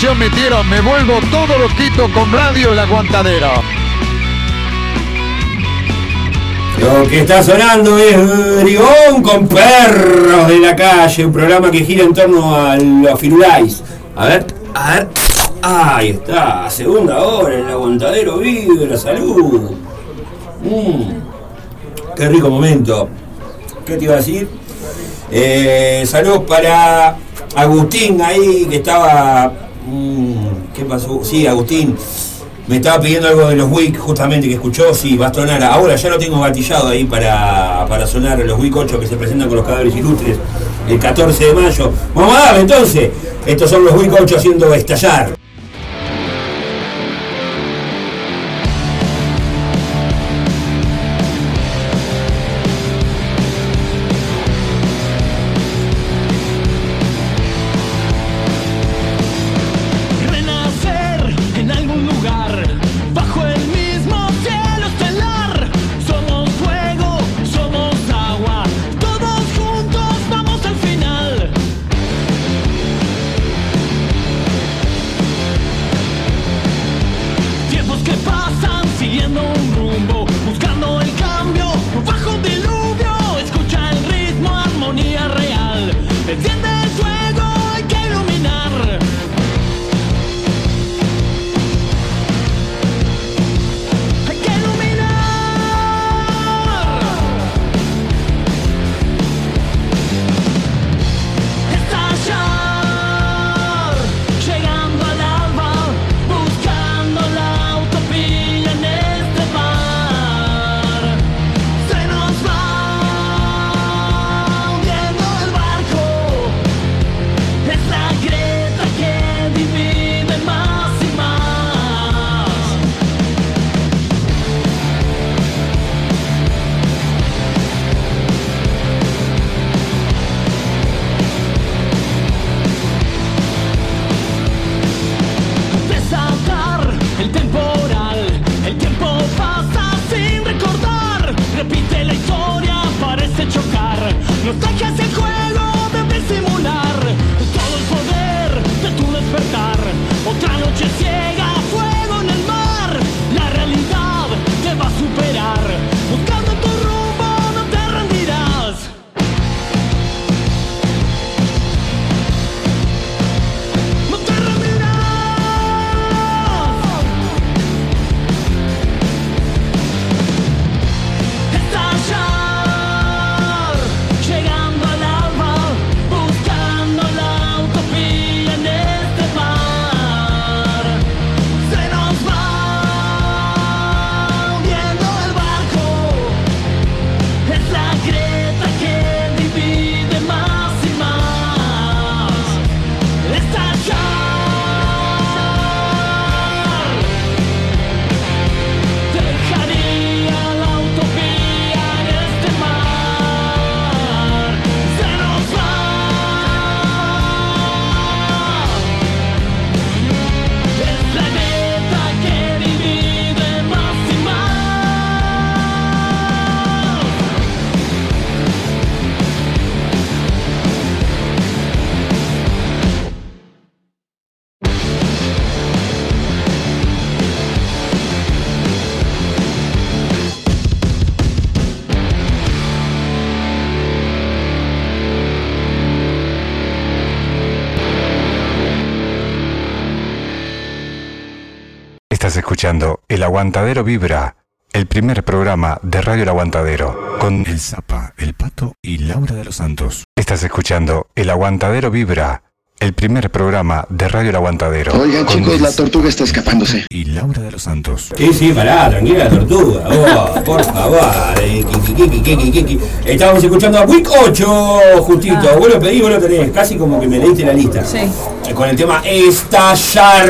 ¿Qué programación metieron? Me vuelvo todo loquito con Radio El Aguantadero. Lo que está sonando es Brigón con perros de la calle, un programa que gira en torno a los firulais. A ver, a ver. Ahí está, segunda hora, el aguantadero vive la salud. Mm, qué rico momento. ¿Qué te iba a decir? Eh, saludos para Agustín ahí que estaba. Mm, ¿Qué pasó? Sí, Agustín. Me estaba pidiendo algo de los WIC justamente que escuchó, sí, va a sonar. Ahora ya lo tengo gatillado ahí para, para sonar los WIC 8 que se presentan con los cadáveres ilustres el 14 de mayo. Vamos a darle entonces. Estos son los WIC 8 haciendo estallar. Escuchando El Aguantadero Vibra, el primer programa de Radio El Aguantadero, con El Zapa, El Pato y Laura de los Santos. Estás escuchando El Aguantadero Vibra, el primer programa de Radio El Aguantadero. Oigan chicos, la tortuga está escapándose. y Laura de los Santos. Sí, sí, pará, tranquila, tortuga. vos, por favor. eh. Estábamos escuchando a Week 8, justito. Vos lo pedís, vos lo tenés. Casi como que me leíste la lista. Sí. Eh, Con el tema estallar.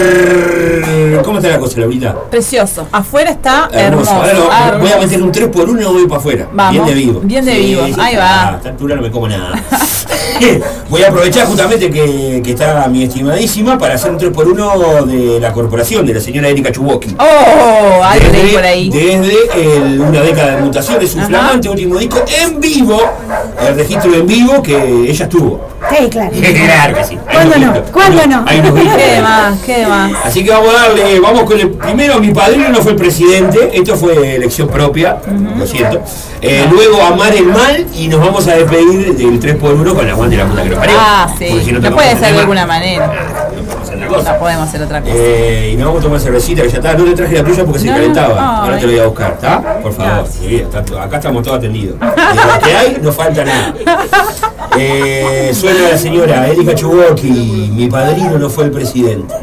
¿Cómo está la cosa, Laurita? Precioso. Afuera está Hermoso. hermoso. Ahora lo- hermoso. voy a meter un 3 por 1 y voy para afuera. Vamos. Bien de vivo. Bien de vivo. Ahí va. A esta altura no me como nada. voy a aprovechar justamente que, que está mi estimadísima para hacer un 3 por 1 de la corporación, de la señora Erika Chuboki. Oh, algo Desde, por ahí. desde el- una década de mutaciones, su Ajá. flamante último disco en vivo, el registro en vivo que ella estuvo. Sí, claro. claro que sí. Ahí ¿Cuándo no? grito. ¿Cuándo no? Ahí nos grito. ¿Qué más? ¿Qué más? Así que vamos a darle, vamos con el primero, mi padrino no fue el presidente, esto fue elección propia, lo siento. Eh, luego amar el mal y nos vamos a despedir del 3x1 con la guante de la puta que nos parió. Ah, sí. si No puede ser de alguna manera. Cosa. No podemos hacer otra cosa. Eh, y nos vamos a tomar cervecita que ya está. No te traje la tuya porque se calentaba. no. Ahora te lo voy a buscar, ¿está? Por favor. Sí, está todo- acá estamos todos atendidos. De lo que hay, no falta nada. Eh, suena la señora Erika Chuboki. Mi padrino no fue el presidente.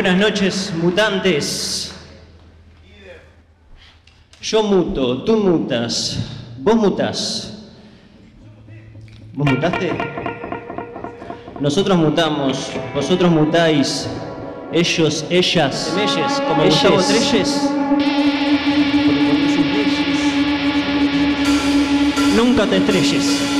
Buenas noches, mutantes. Yo muto, tú mutas, vos mutás. ¿Vos mutaste? Nosotros mutamos, vosotros mutáis, ellos, ellas, ellas, como ellos. Nunca te estrelles.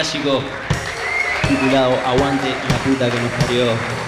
clásico titulado Aguante la puta que nos parió.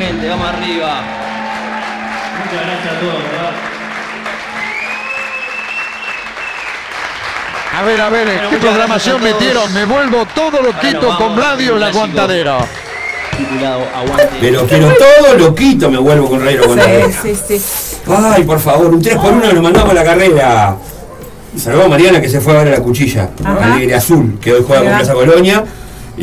Gente. Vamos arriba. Muchas gracias a todos, ¿verdad? A ver, a ver, Bueno, ¿qué programación metieron? Me vuelvo todo loquito Bueno, con Radio. Titulado Aguante. Pero, pero todo loquito me vuelvo con Radio Aguantadero. Sí, sí, sí. Ay, por favor, un 3 por 1 lo mandamos a la carrera. Saludamos a Mariana que se fue a ver a la cuchilla, Ajá. Alegre Azul, que hoy juega con. Plaza Colonia.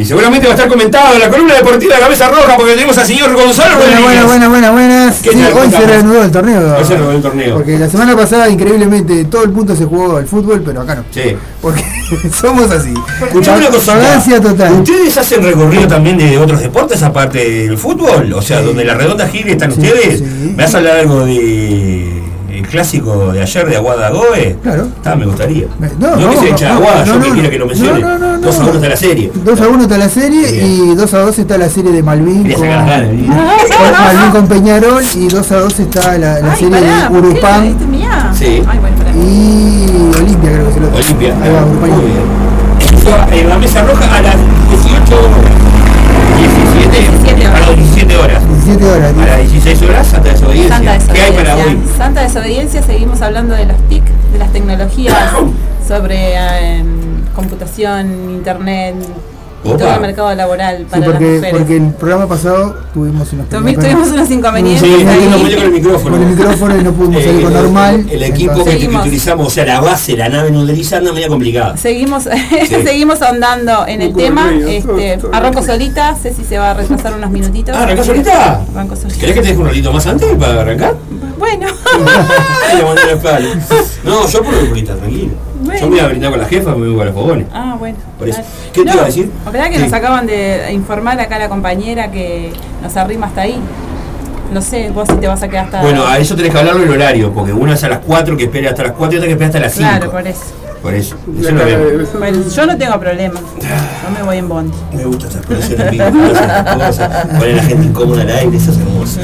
Seguramente va a estar comentado en la columna deportiva de Cabeza Roja porque tenemos al señor Gonzalo Bueno, Rodríguez. bueno, bueno, bueno, buenas. ¿Qué Sí, hoy ¿Cómo se reanudó el torneo. Hoy se reanudó el torneo. Porque la semana pasada, increíblemente, todo el punto se jugó al fútbol, pero acá no. Sí. Porque somos así. Escuchame una. Vagancia total. ¿Ustedes hacen recorrido también de otros deportes aparte del fútbol? O sea, donde la redonda gire están ustedes. ¿Me vas a hablar algo de el clásico de ayer de Aguada Goe? Claro. Ah, me gustaría. No, No, que se echa Aguada, yo no, que quiera que lo mencione. No, 2 a 1 está la serie. 2 a 1 está la serie y 2 a 2 está la serie de Malvin con, las con Malvin con Peñarol y 2 a 2 está la, la Ay, serie pará, de. Urupán. Sí. Ay, bueno, y Olimpia creo que es el otro. Olimpia. Ahí va, Urupán Muy Olimpia. bien. Esto En la mesa roja a las 18 horas. 17, a las 17 horas. 17 horas. A las 16 horas, Santa Desobediencia. Santa ¿Qué hay para hoy? desobediencia. Santa desobediencia, seguimos hablando de los TIC, de las tecnologías sobre eh, computación, internet y Opa. todo el mercado laboral Sí, para las porque, mujeres. porque el programa pasado tuvimos unos Tuvimos- unos inconvenientes Sí, ahí. con el micrófono. Con el micrófono y no pudimos salir con Eh, normal. El equipo que, entonces- que utilizamos, o sea, la base, la nave nodriza anda media complicada. Seguimos, seguimos ahondando en el tema. Este, arranco solita, Ceci se va a retrasar unos minutitos. Ah, ¿arrancás solita? Arranco solita. ¿Querés que te deje un ratito más antes para arrancar? Bueno, la. No, yo por ahorita, tranquilo. Bueno. Yo me voy a brindar con la jefa, me voy con los fogones. ah, bueno. Por eso. ¿Qué te iba a decir? La verdad que Sí. nos acaban de informar acá la compañera que nos arrima hasta ahí. No sé, vos si te vas a quedar hasta. Bueno, a eso tenés que hablarlo el horario, porque una es a las 4 que espere hasta las 4 y otra que espere hasta las 5. Claro, por eso. Por eso. Eso lo vemos. Bueno, yo no tengo problema. Yo me voy en bondi. Me gusta esa expresión en vivo. Poner a la gente incómoda al aire, eso es hermoso.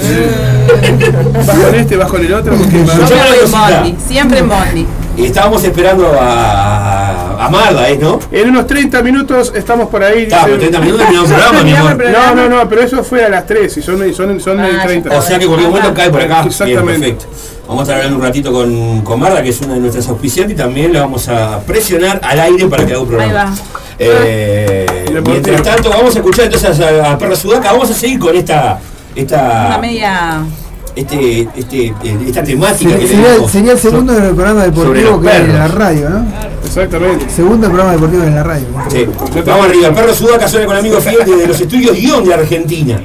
¿Vas con este, vas con el otro? ¿Con quién vas? Yo me voy en bondi, siempre en bondi. Y estábamos esperando a, a, ¿eh? ¿no? En unos 30 minutos estamos por ahí. Pero 30 minutos terminamos el programa, mi amor. No, no, no, pero eso fue a las 3 y son, y son, son Ah, el 30. O sea que cualquier momento cae por acá. Bien, Exactamente. perfecto. Vamos a estar hablando un ratito con, con Marda, que es una de nuestras auspiciantes, y también la vamos a presionar al aire para que haga un Ahí programa. va. Eh, mientras tanto, vamos a escuchar entonces a, a Perra Sudaca. Vamos a seguir con esta Una esta media. Este, este, eh, esta temática Sería, que sería- sería el segundo programa sobre deportivo que hay en la radio, ¿no? Exactamente. Segundo programa deportivo en la radio. Sí. Vamos arriba, el perro Sudaca suena con amigos fieles de los estudios guion de Argentina.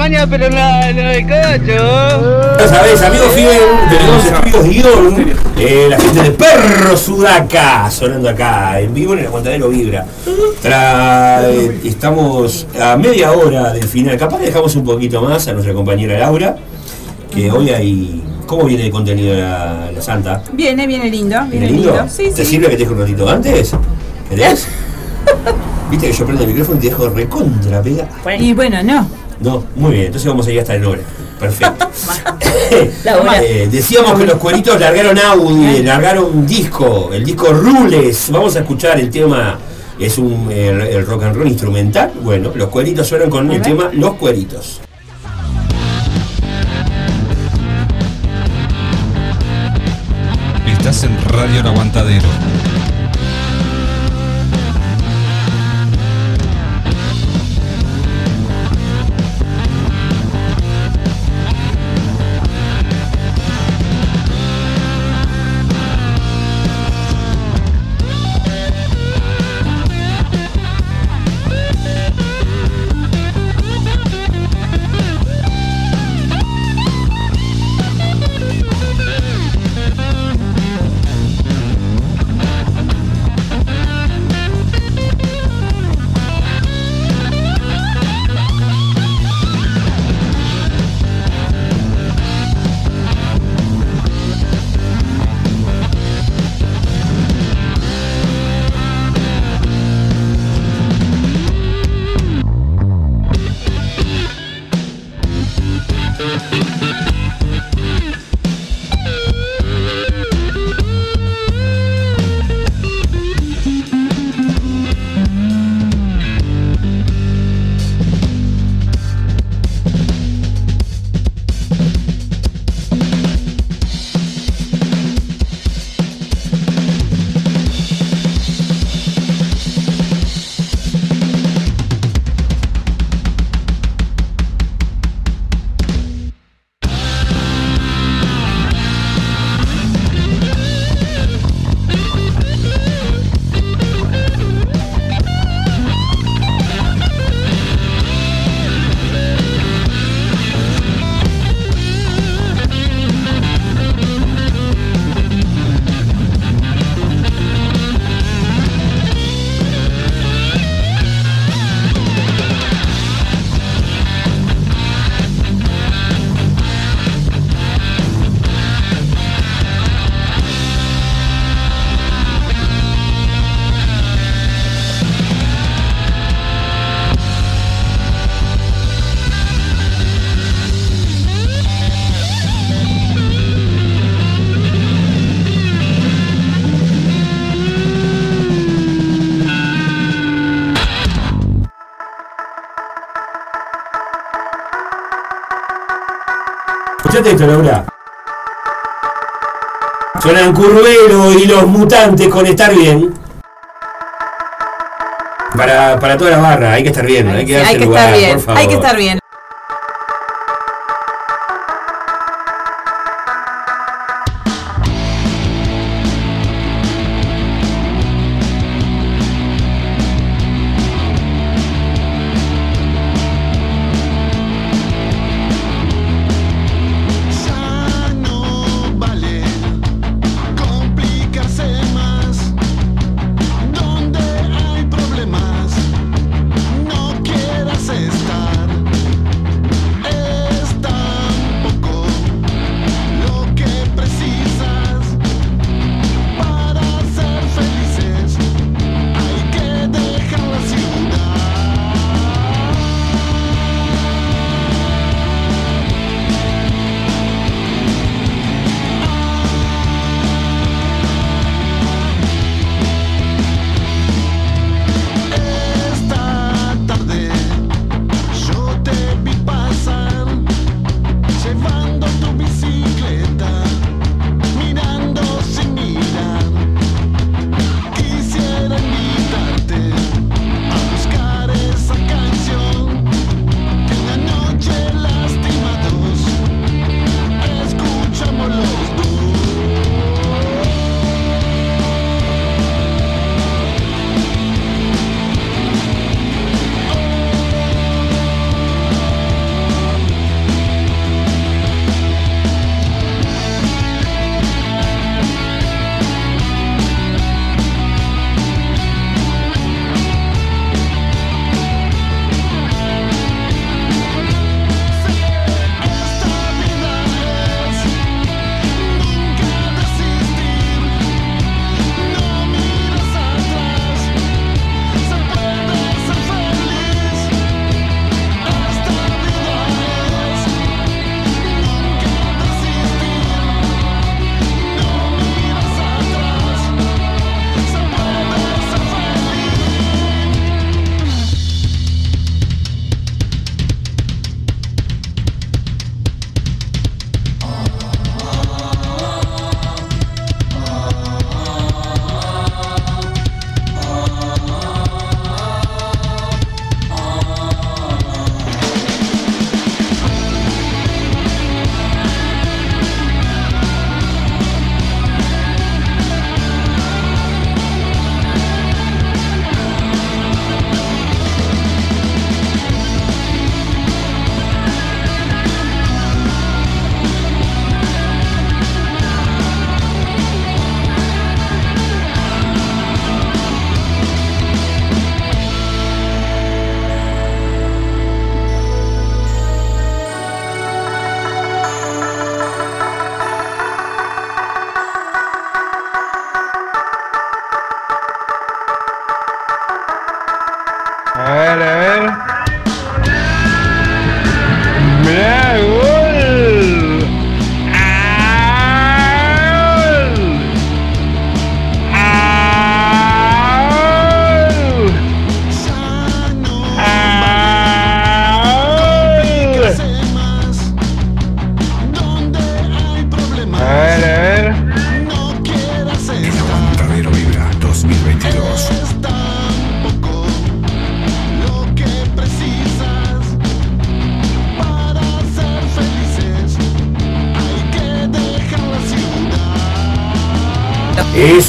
Maña, pero no, no el cocho. Ya sabés, amigos los estudios guion, eh, la gente de Perro Sudaca, sonando acá en vivo en el aguantadero Vibra. Tra- eh, estamos a media hora del final, capaz que dejamos un poquito más a nuestra compañera Laura, que hoy hay... ¿Cómo viene el contenido de la, la Santa? Viene, viene lindo. ¿Viene Viene lindo? lindo. Sí, ¿Te sí. sirve que te deje un ratito antes? ¿Querés? Viste que yo prendo el micrófono y te dejo recontra pega. Y bueno, no. No, muy bien, entonces vamos a ir hasta en hora. Perfecto. hora. Eh, decíamos que los cueritos largaron audio, largaron disco, el disco Rules. Vamos a escuchar el tema, es un el, el rock and roll instrumental. Bueno, los cueritos suenan con el tema Los Cueritos. Estás en Radio El Aguantadero. Esto, Laura. Suenan Curvelo y los mutantes con estar bien. Para, para toda la barra, hay que estar bien, hay que darse Hay que lugar, estar bien, por favor. hay que estar bien.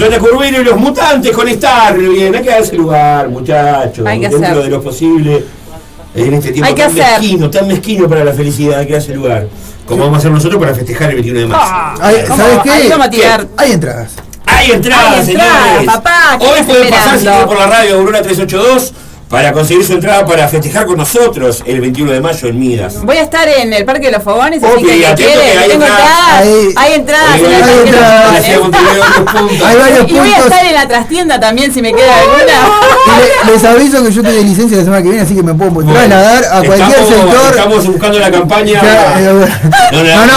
Eh, suena Curvelo y los mutantes con estar bien, hay que darse lugar, muchachos. Hay que dentro hacer. de lo posible. En este tiempo Hay que tan hacer. mezquino, tan mezquino para la felicidad, hay que darse lugar. Como vamos a hacer nosotros para festejar el 21 de marzo. Ay, ¿Sabes qué? Ahí vamos a tirar. Hay entradas. Hay entradas, Hay entradas, señores. papá, ¿qué Hoy pueden pasar si por la radio Aurora 382 para conseguir su entrada para festejar con nosotros el 21 de mayo en Midas. Voy a estar en el Parque de los Fogones, así que que hay tengo entradas. hay entradas hay los entradas, puntos. Hay Y voy a estar en la trastienda también si me queda alguna. Y le- les aviso que yo tengo licencia la semana que viene, así que me puedo Bueno, trasladar a cualquier estamos, sector. Estamos buscando la campaña. Ya, No, No, no,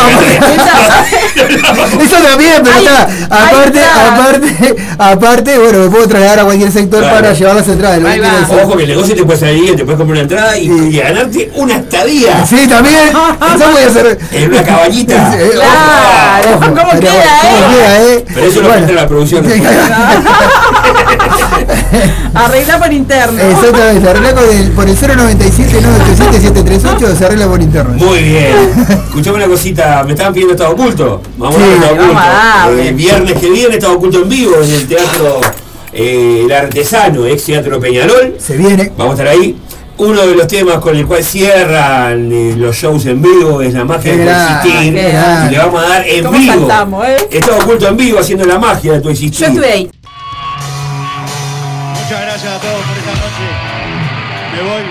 eso también, pero Hay- está. hay Aparte, aparte, aparte, bueno, me puedo trasladar a cualquier sector para llevar las entradas. El negocio te puede salir, te puedes comprar una entrada y, y ganarte una estadía. Sí, también. Eso voy a hacer. En una caballita. Sí, Claro, ojo, ¿cómo pero queda, ¿cómo eh? queda, eh? Pero eso lo Bueno. cuenta la producción. Arregla por interno. Exactamente, se arregla con el, por el 097 987 738 se arregla por interno. Muy bien. Escuchame una cosita, me estaban pidiendo estado oculto. Vamos Sí, a ver estado oculto. El viernes que viene estado oculto en vivo en el teatro eh, El Artesano, ex teatro Peñarol. Se viene. Vamos a estar ahí. Uno de los temas con el cual cierran eh, los shows en vivo es la magia de tu existir. Y le vamos a dar en ¿Cómo vivo. saltamos, eh? Estado oculto en vivo haciendo la magia de tu existir. Yo estuve ahí. Muchas gracias a todos por esta noche. Me voy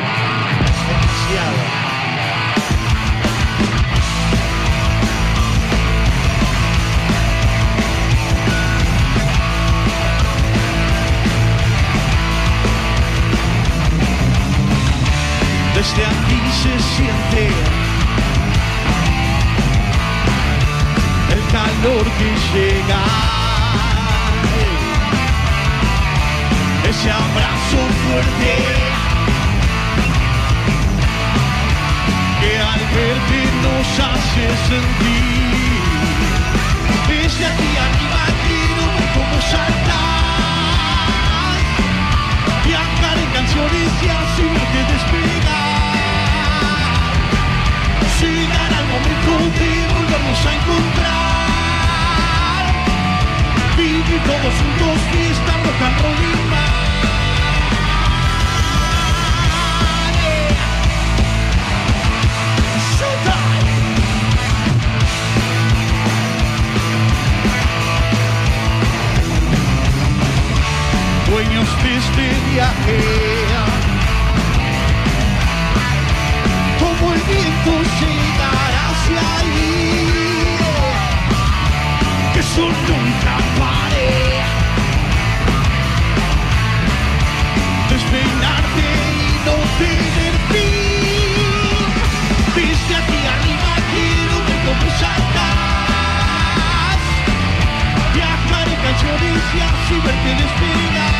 calor que llega. ese abrazo fuerte que al verte nos hace sentir. Desde aquí arriba ver cómo saltar, viajar en canciones y así verte despegar. Llegar al momento de volvernos a encontrar, todos juntos fiesta rock and roll y más. Dueños de este viaje, como el viento llegar hacia ahí, que eso canciones y verte despegar.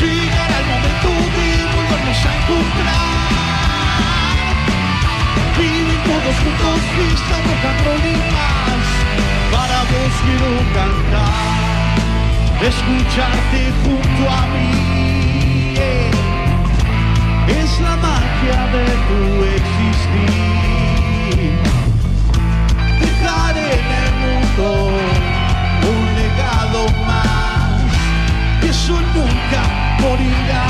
Llegar al momento de volvernos a encontrar. Vivir todos juntos fiesta, rock and roll más. Para vos quiero cantar escucharte junto a mí. Es la magia de tu existir. Nunca morirá.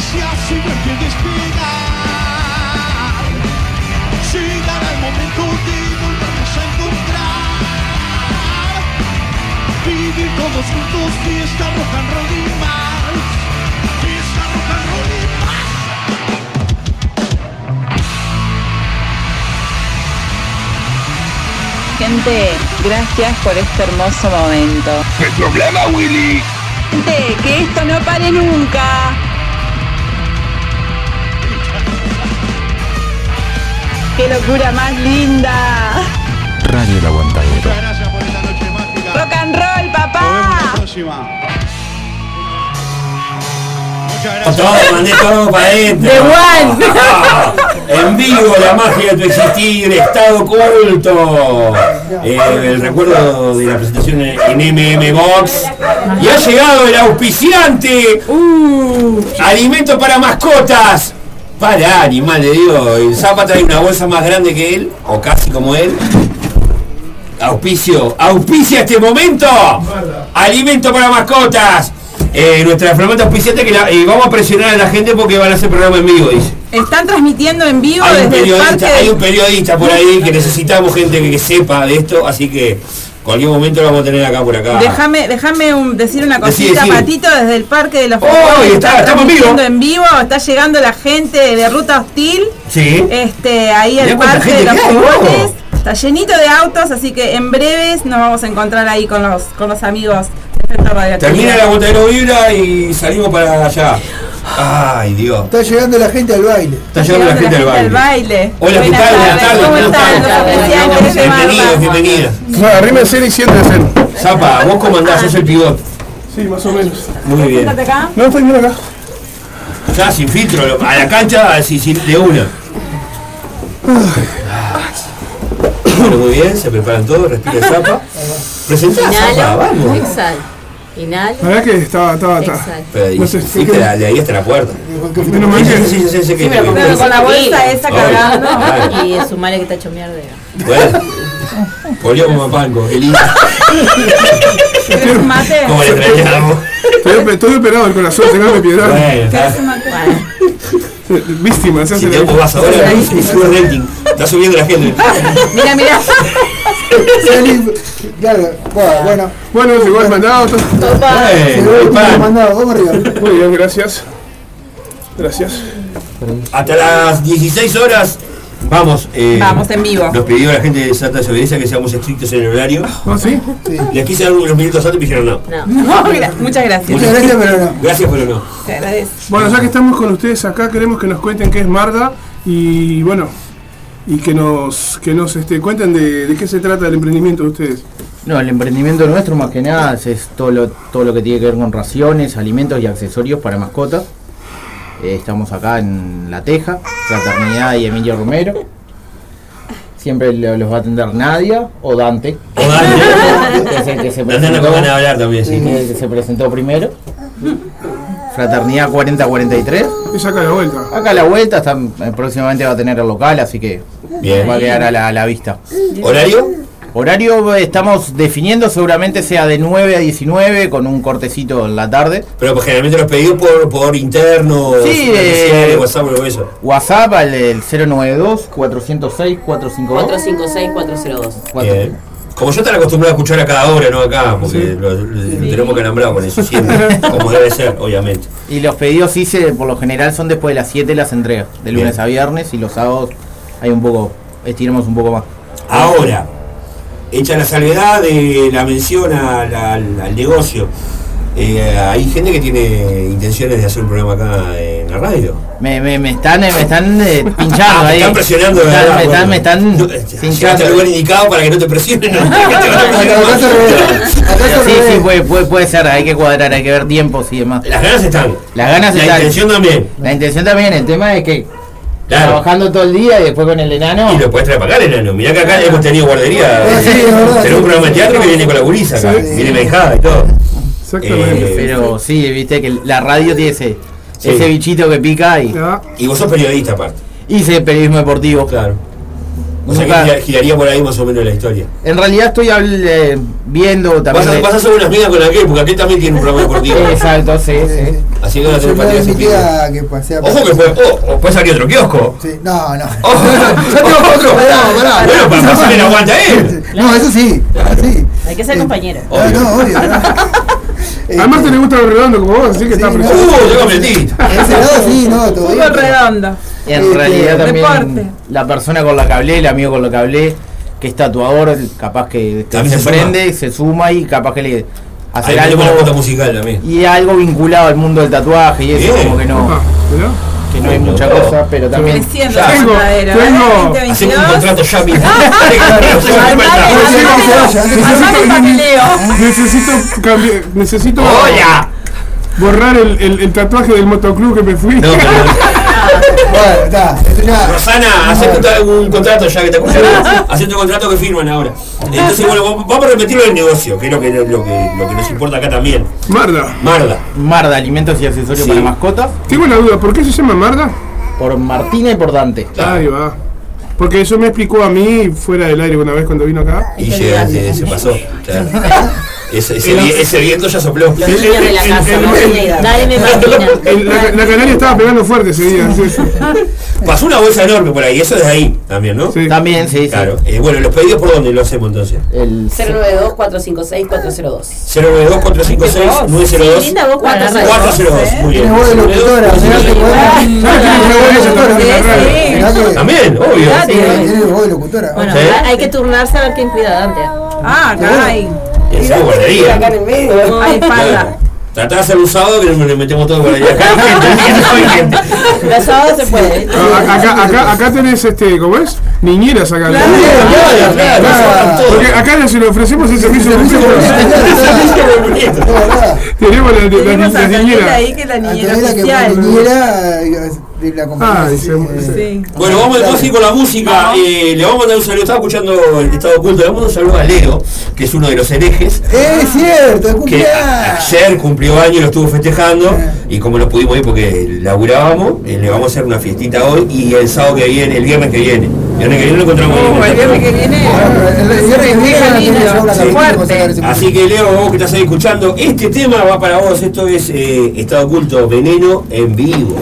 Canciones y así verte despegar Llegar al momento de volvernos a encontrar Vivir todos juntos fiesta rock and roll y más Fiesta rock and roll y más Gente, gracias por este hermoso momento. ¿Qué problema, Willy? Gente, que esto no pare nunca. ¡Qué locura más linda! Radio El Aguantadero. Gracias por esta noche mágica. ¡Rock and roll, Nos vemos papá! la próxima. Muchas gracias. mandé todo para adentro. The one. en vivo, la magia de tu existir, estado oculto. Eh, el recuerdo de la presentación en en MM Box. Y ha llegado el auspiciante. Alimento para mascotas. Para, animal de Dios. El Zapa trae una bolsa más grande que él, o casi como él. Auspicio, auspicia este momento. Alimento para mascotas. Eh, nuestra flamante auspiciante que la- vamos a presionar a la gente porque van a hacer programa en vivo, dice. Están transmitiendo en vivo Hay un el periodista, parque. hay un periodista por ahí que necesitamos gente que, que sepa de esto, así que Cualquier momento lo vamos a tener acá por acá. Déjame, déjame un- decir una cosita, decí. Patito, desde el Parque de los ¡Oh, está- estamos en vivo! en vivo. Está llegando la gente de Ruta Hostil. Sí. Este, ahí cuánta Parque de los. Está llenito de autos, así que en breves nos vamos a encontrar ahí con los, con los amigos de. Termina la Aguantadero Vibra y salimos para allá. Ay, Dios. Está llegando la gente al baile. Está llegando la gente al baile. Hola, ¿qué Buenas tal? Buenas tardes. ¿cómo ¿Cómo están Bienvenidos, bienvenidas. No, y siéntense. Zapa, vos cómo andás, sos el pivot. Sí, más o menos. Muy bien. acá. No, estoy bien acá. Ya sin filtro, a la cancha así, sin- de una. Bueno, muy bien, se preparan todos, respira Zapa. Presentá Zapa, vamos. exhalo. Inhalo. La verdad que estaba, estaba, estaba. Pero ahí, No sé, sí, de, la- de ahí hasta la puerta. Menos mal que- sí, sí, sí, sí, que- pero que- con la bolsa esa cargando. Y es un male que está hecho mierda. Bueno, volvió como panco, qué lindo. ¿Querés un mate? Como le extrañamos. Estoy, ope- estoy operado del corazón, tengo piedad. Bueno, está. Víctima, se hace Si te vas ahora, y sube rating. Está subiendo la gente. Mira, mira. Claro, bueno, bueno. Bueno, llegó el mandado. mandado, vamos arriba. Muy bien, gracias. Gracias. Hasta las 16 horas vamos. eh, Vamos en vivo. Nos pidió la gente de Santa Desobediencia que seamos estrictos en el horario. ¿Ah, sí? Les quise dar unos minutos antes y me dijeron no. No, muchas gracias. Muchas gracias, pero no. Gracias, pero no. Te agradezco. Bueno, ya que estamos con ustedes acá, queremos que nos cuenten qué es Marda y bueno, y que nos que nos este, cuenten de, de qué se trata el emprendimiento de ustedes. No, el emprendimiento nuestro más que nada es, todo, lo, todo lo que tiene que ver con raciones, alimentos y accesorios para mascotas. Eh, estamos acá en La Teja, Fraternidad y Emilio Romero. Siempre lo- los va a atender Nadia o Dante. O Dante. que es el que se Dante presentó, ganas de hablar también, sí. que se presentó primero. Fraternidad 4043. Es acá a la vuelta. Acá a la vuelta, está, eh, próximamente va a tener el local, así que Bien. va a quedar a la, a la vista. ¿Horario? Horario eh, estamos definiendo, seguramente sea de 9 a 19 con un cortecito en la tarde. Pero pues generalmente los pedidos por, por interno, Sí, eh, WhatsApp o eso. WhatsApp al el 092 406 452. 456-402. Bien. Como yo estar acostumbrado a escuchar a cada hora, no acá, porque lo, lo tenemos que nombrar con eso siempre, como debe ser, obviamente. Y los pedidos sí se, por lo general son después de las 7 las entregas, de lunes Bien. a viernes y los sábados hay un poco, estiramos un poco más. Ahora, hecha la salvedad de la mención al, al- al negocio, eh, hay gente que tiene intenciones de hacer un programa acá en la radio. Me, me, me están, eh, me están eh, pinchando Ah, me ahí. están presionando, Me están, ¿verdad? me están, Bueno. me están pinchando. al lugar indicado para que no te presionen. Sí, sí, puede, puede, puede ser, hay que cuadrar, hay que ver tiempos y demás. Las ganas están. Las ganas La están. intención también. La intención también, el tema es que Claro. trabajando todo el día y después con el enano. Y lo puedes traer para acá, enano. Mirá que acá hemos tenido guardería. Sí, Tenemos sí. un programa de teatro que viene con la gurisa acá. Viene Benjada y todo. Eh, Pero sí, viste que la radio tiene ese, Sí. ese bichito que pica y. Y vos sos periodista aparte. Hice periodismo deportivo. Claro. O sea Nunca- que gira- giraría por ahí más o menos la historia. En realidad estoy eh, viendo también. Vas a, de- vas a hacer unas migas con aquel, porque aquel también tiene un programa deportivo. Exacto, sí, sí. Así que van a Yo tener le partidas mi en vivo. tía que pasea Ojo que puede, oh, o puede salir otro kiosco. Sí, no, no. Ojo, otro. Pará, pará. Bueno, para pasarle la aguanta a él. No, eso sí. sí. Hay que ser compañero. No, no, obvio. Además te le gusta lo redondo como vos, así que está Uh, precioso. tengo metí. Ese lado sí, no. Fútbol redondo. En Este, realidad también la persona con la que hablé, el amigo con la que hablé, que es tatuador, capaz que, También se prende, se suma y capaz que le Ahí hacer algo musical también. y algo vinculado al mundo del tatuaje y eso como que no. Que no hay mucha cosa, pero también Creciendo Ya. Tengo- tengo- ¿eh? Hacemos un 2022. contrato ya mismo. Necesito cambiar, necesito borrar el, el, el tatuaje del motoclub que me fui. No, pero- Bueno, está, esto ya. Rosana, hacete un, contrato ya que te escuché. Hacete un contrato que firman ahora. Entonces, bueno, vamos a repetirlo del negocio, que es lo que, lo que, lo que nos importa acá también. Marda. Marda. Marda, alimentos y accesorios Sí. para mascotas, Tengo una duda, ¿por qué se llama Marda? por Martina y por Dante. Ahí va. Porque eso me explicó a mí fuera del aire una vez cuando vino acá. Y llega, se, se pasó. Claro. Ese, ese ese viento ya sopló. Los niños de la casa, no Dale, me máquina. El- la, la canaria estaba pegando fuerte ese día. sí, sí. Pasó una bolsa enorme por ahí, eso es de ahí también, ¿no? También, sí, sí. Claro. Eh, bueno, los pedidos por dónde lo hacemos entonces? El 092-456-402. 092 456 902 Sí, linda voz para la radio. 402. Muy bien. También, obvio. Bueno, ¿Sí? hay que turnarse a ver quién cuida Dante. Ah, acá Esa es guardería. Acá en el medio. Hay espalda. Tratá de hacer un sábado que nos metemos todo por allá. Acá hay gente, acá hay gente. Los sábados se puede. Ah, Acá, acá, acá tenés, este, ¿cómo es? Niñeras acá. Claro, claro, claro. Porque acá si le ofrecemos el servicio público. Tenemos la, la, Tenemos la, a la Daniela niñera. ahí que la niñera Eh. Ah, Sí. Bueno, vamos entonces con la música. Eh, le vamos a mandar un saludo. Estaba escuchando el estado oculto. Le vamos a mandar un saludo a Leo, que es uno de los herejes. Es cierto, Que ayer cumplió año y lo estuvo festejando. Y como no pudimos ir porque laburábamos, eh, le vamos a hacer una fiestita hoy. Y el sábado que viene, el viernes que viene. El viernes que viene lo encontramos. Oh, el viernes que viene. El- viernes que viene Así que Leo, vos que estás ahí escuchando, este tema va para vos. Esto es eh, Estado Oculto, Veneno en vivo.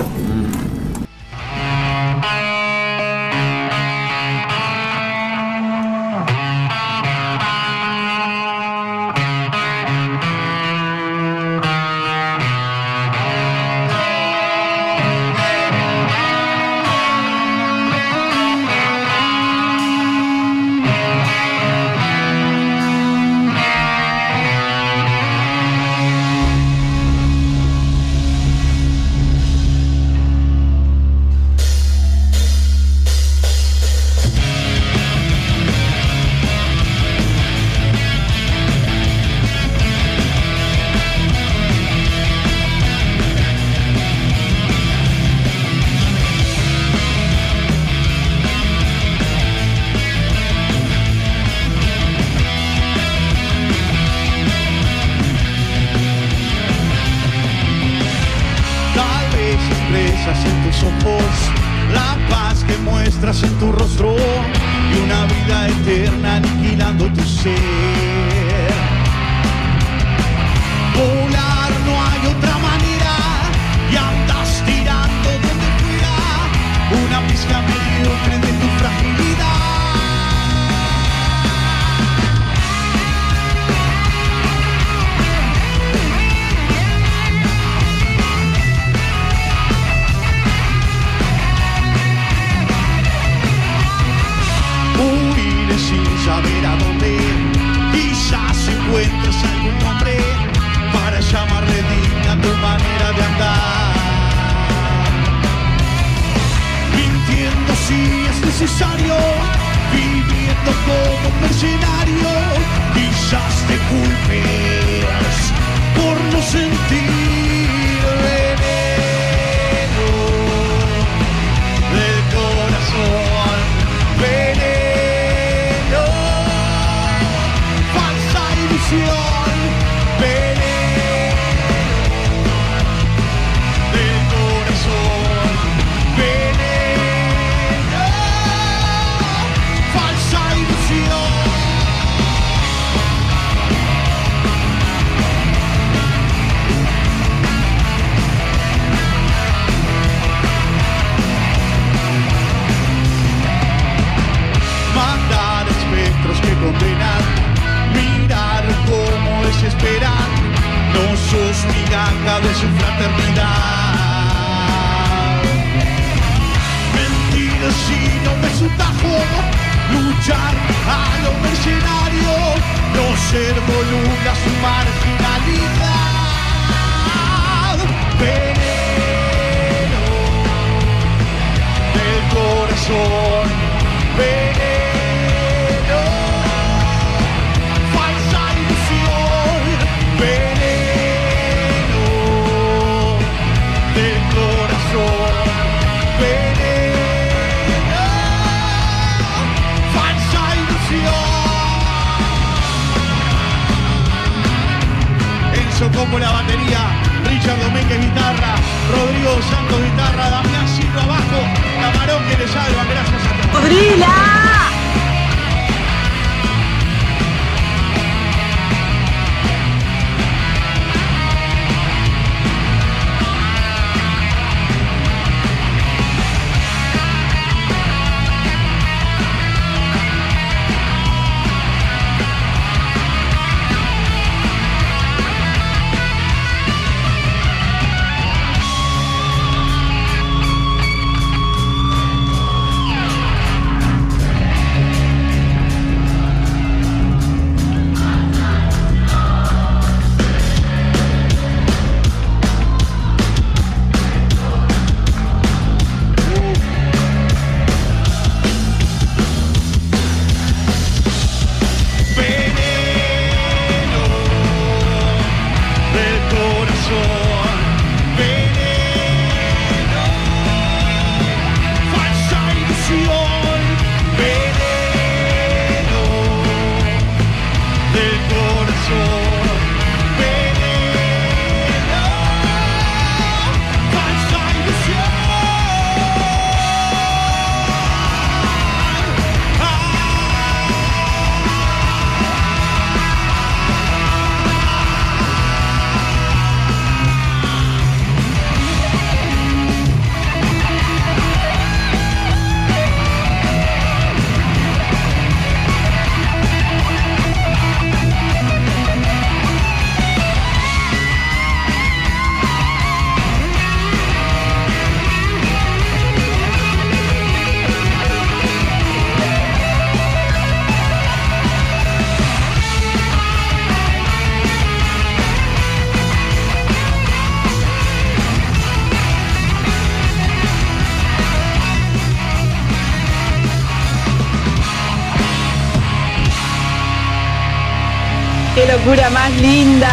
¡Qué locura más linda!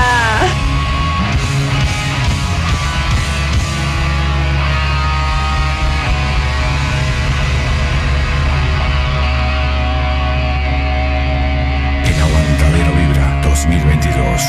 El aguantadero vibra 2022.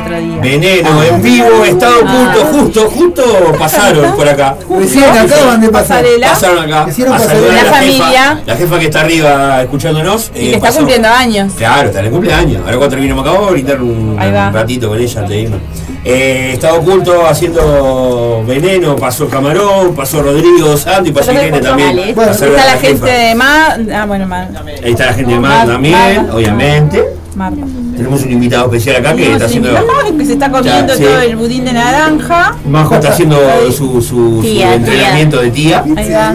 Otro día. Veneno, en vivo, estado oculto, justo, justo pasaron por acá. Recién acaban de pasar. Pasaron acá. Hicieron a pasarela. saludar a La familia. Jefa, la jefa que está arriba escuchándonos. Y eh, que está pasó. cumpliendo años. Claro, está en el cumpleaños. Ahora cuando terminemos acá, vamos a brindar un, ratito con ella de irnos. Eh, estado oculto haciendo veneno, pasó Camarón, pasó Rodrigo Santo y pasó Irene también. saludar Está la gente jefa. de Mar. Ah, bueno, Mar. Ahí está la gente de Mar Mar- también, Mar- obviamente. Marta. Tenemos un invitado especial acá que está haciendo. que se está comiendo Ya, sí. todo el budín de naranja. Majo está haciendo su, su- su Tía, entrenamiento de tía. Ahí va.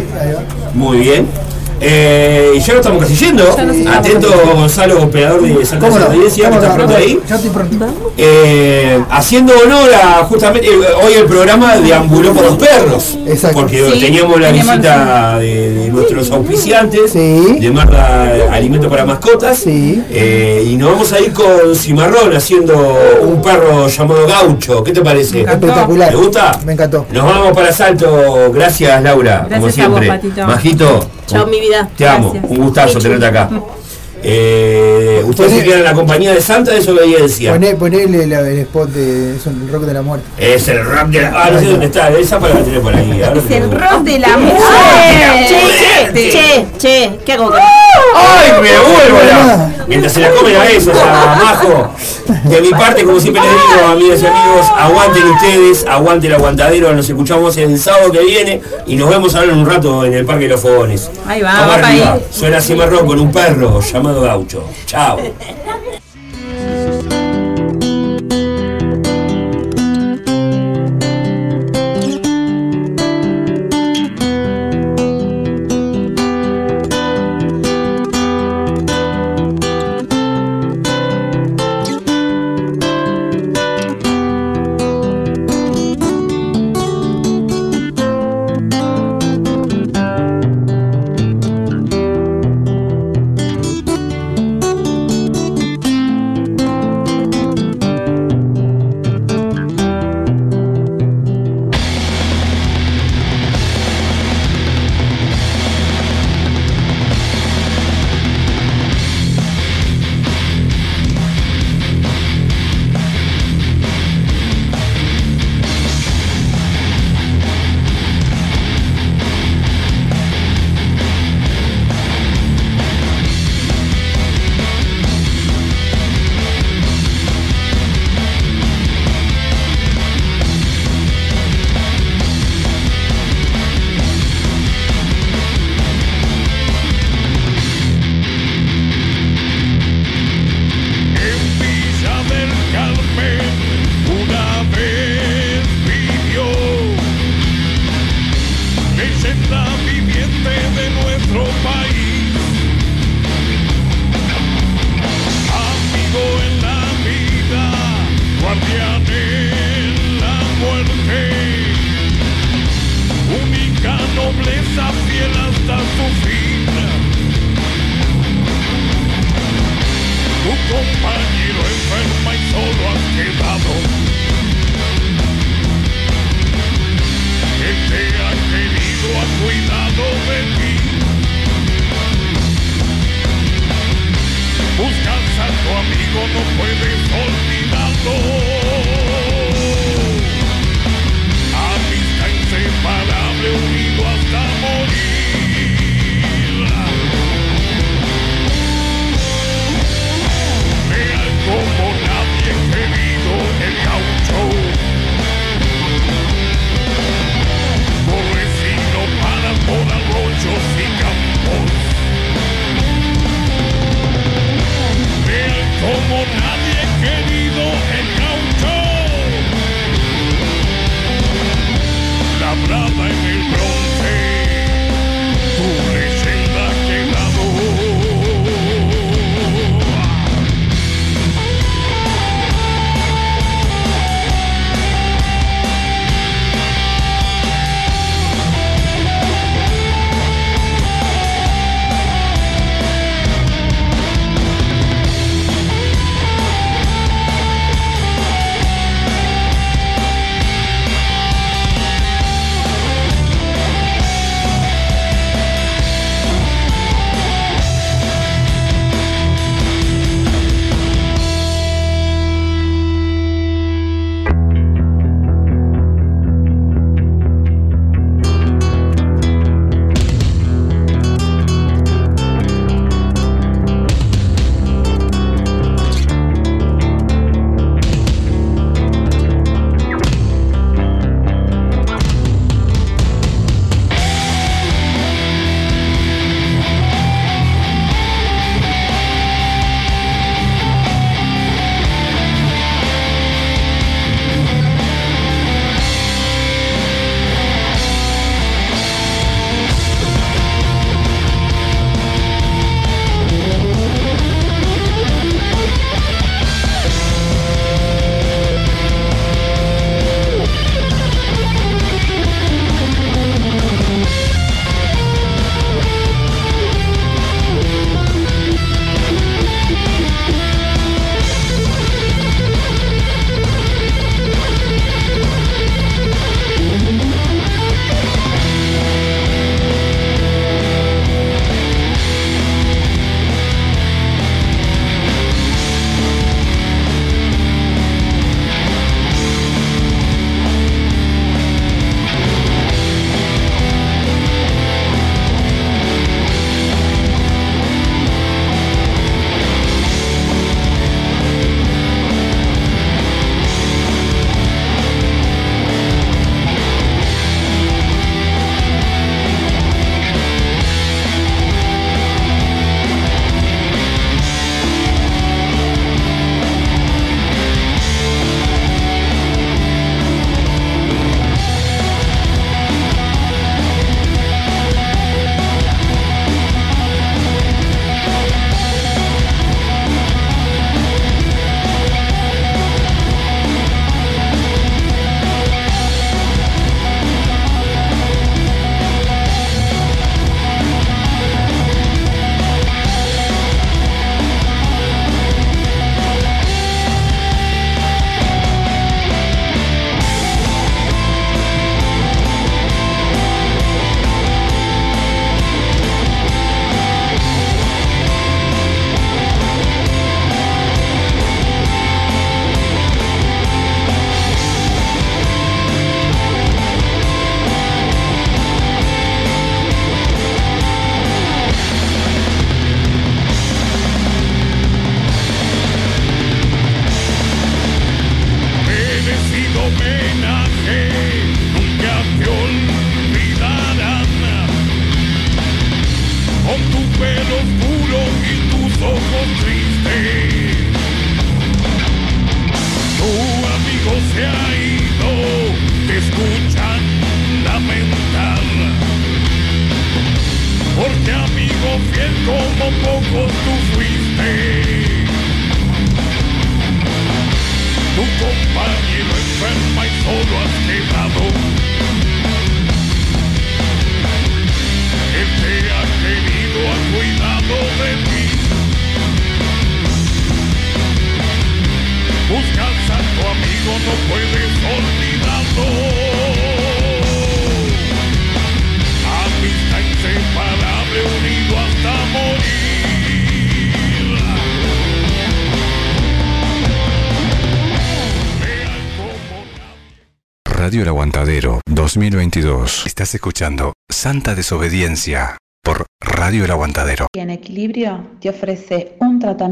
Muy bien. Eh, y ya lo estamos casi yendo. Atento Gonzalo, operador de Santa ¿Cómo Rosa no? de Audiencia, que ¿Cómo está pronto ahí. Ya estoy pronto. Eh, haciendo honor a justamente eh, hoy el programa deambuló por los perros. Exacto. Porque Sí, teníamos la teníamos- visita de, de nuestros auspiciantes, Sí. de Marta Alimento para Mascotas. Sí. Eh, y nos vamos a ir con Cimarrón haciendo un perro llamado Gaucho. ¿Qué te parece? Espectacular. ¿Te gusta? Me encantó. Nos vamos para Salto. Gracias, Laura. Gracias como a siempre. vos, Patito. Majito. Chao, mi vida. Te amo. Un gustazo tenerte acá. Eh, Ustedes se quedan en la compañía de Santa de desobediencia. Poné, ponele la- el spot de es un rock de la muerte. Es el rock de la. Ah, no sé dónde está. Esa para la tener por ahí. Es el rock de la Che, che, che, che, ¿qué hago? ¡Ay, me vuelvo la! Mientras se la comen a besos a Majo. De mi parte, como siempre les digo, amigas y amigos, aguanten ustedes, aguanten el aguantadero. Nos escuchamos el sábado que viene y nos vemos ahora en un rato en el Parque de los Fogones. Ahí va, Vamos va para arriba. ahí. Suena Cimarrón con un perro llamado Gaucho. Chao. Tchau! Escuchando Santa Desobediencia por Radio El Aguantadero. En equilibrio te ofrece un tratamiento.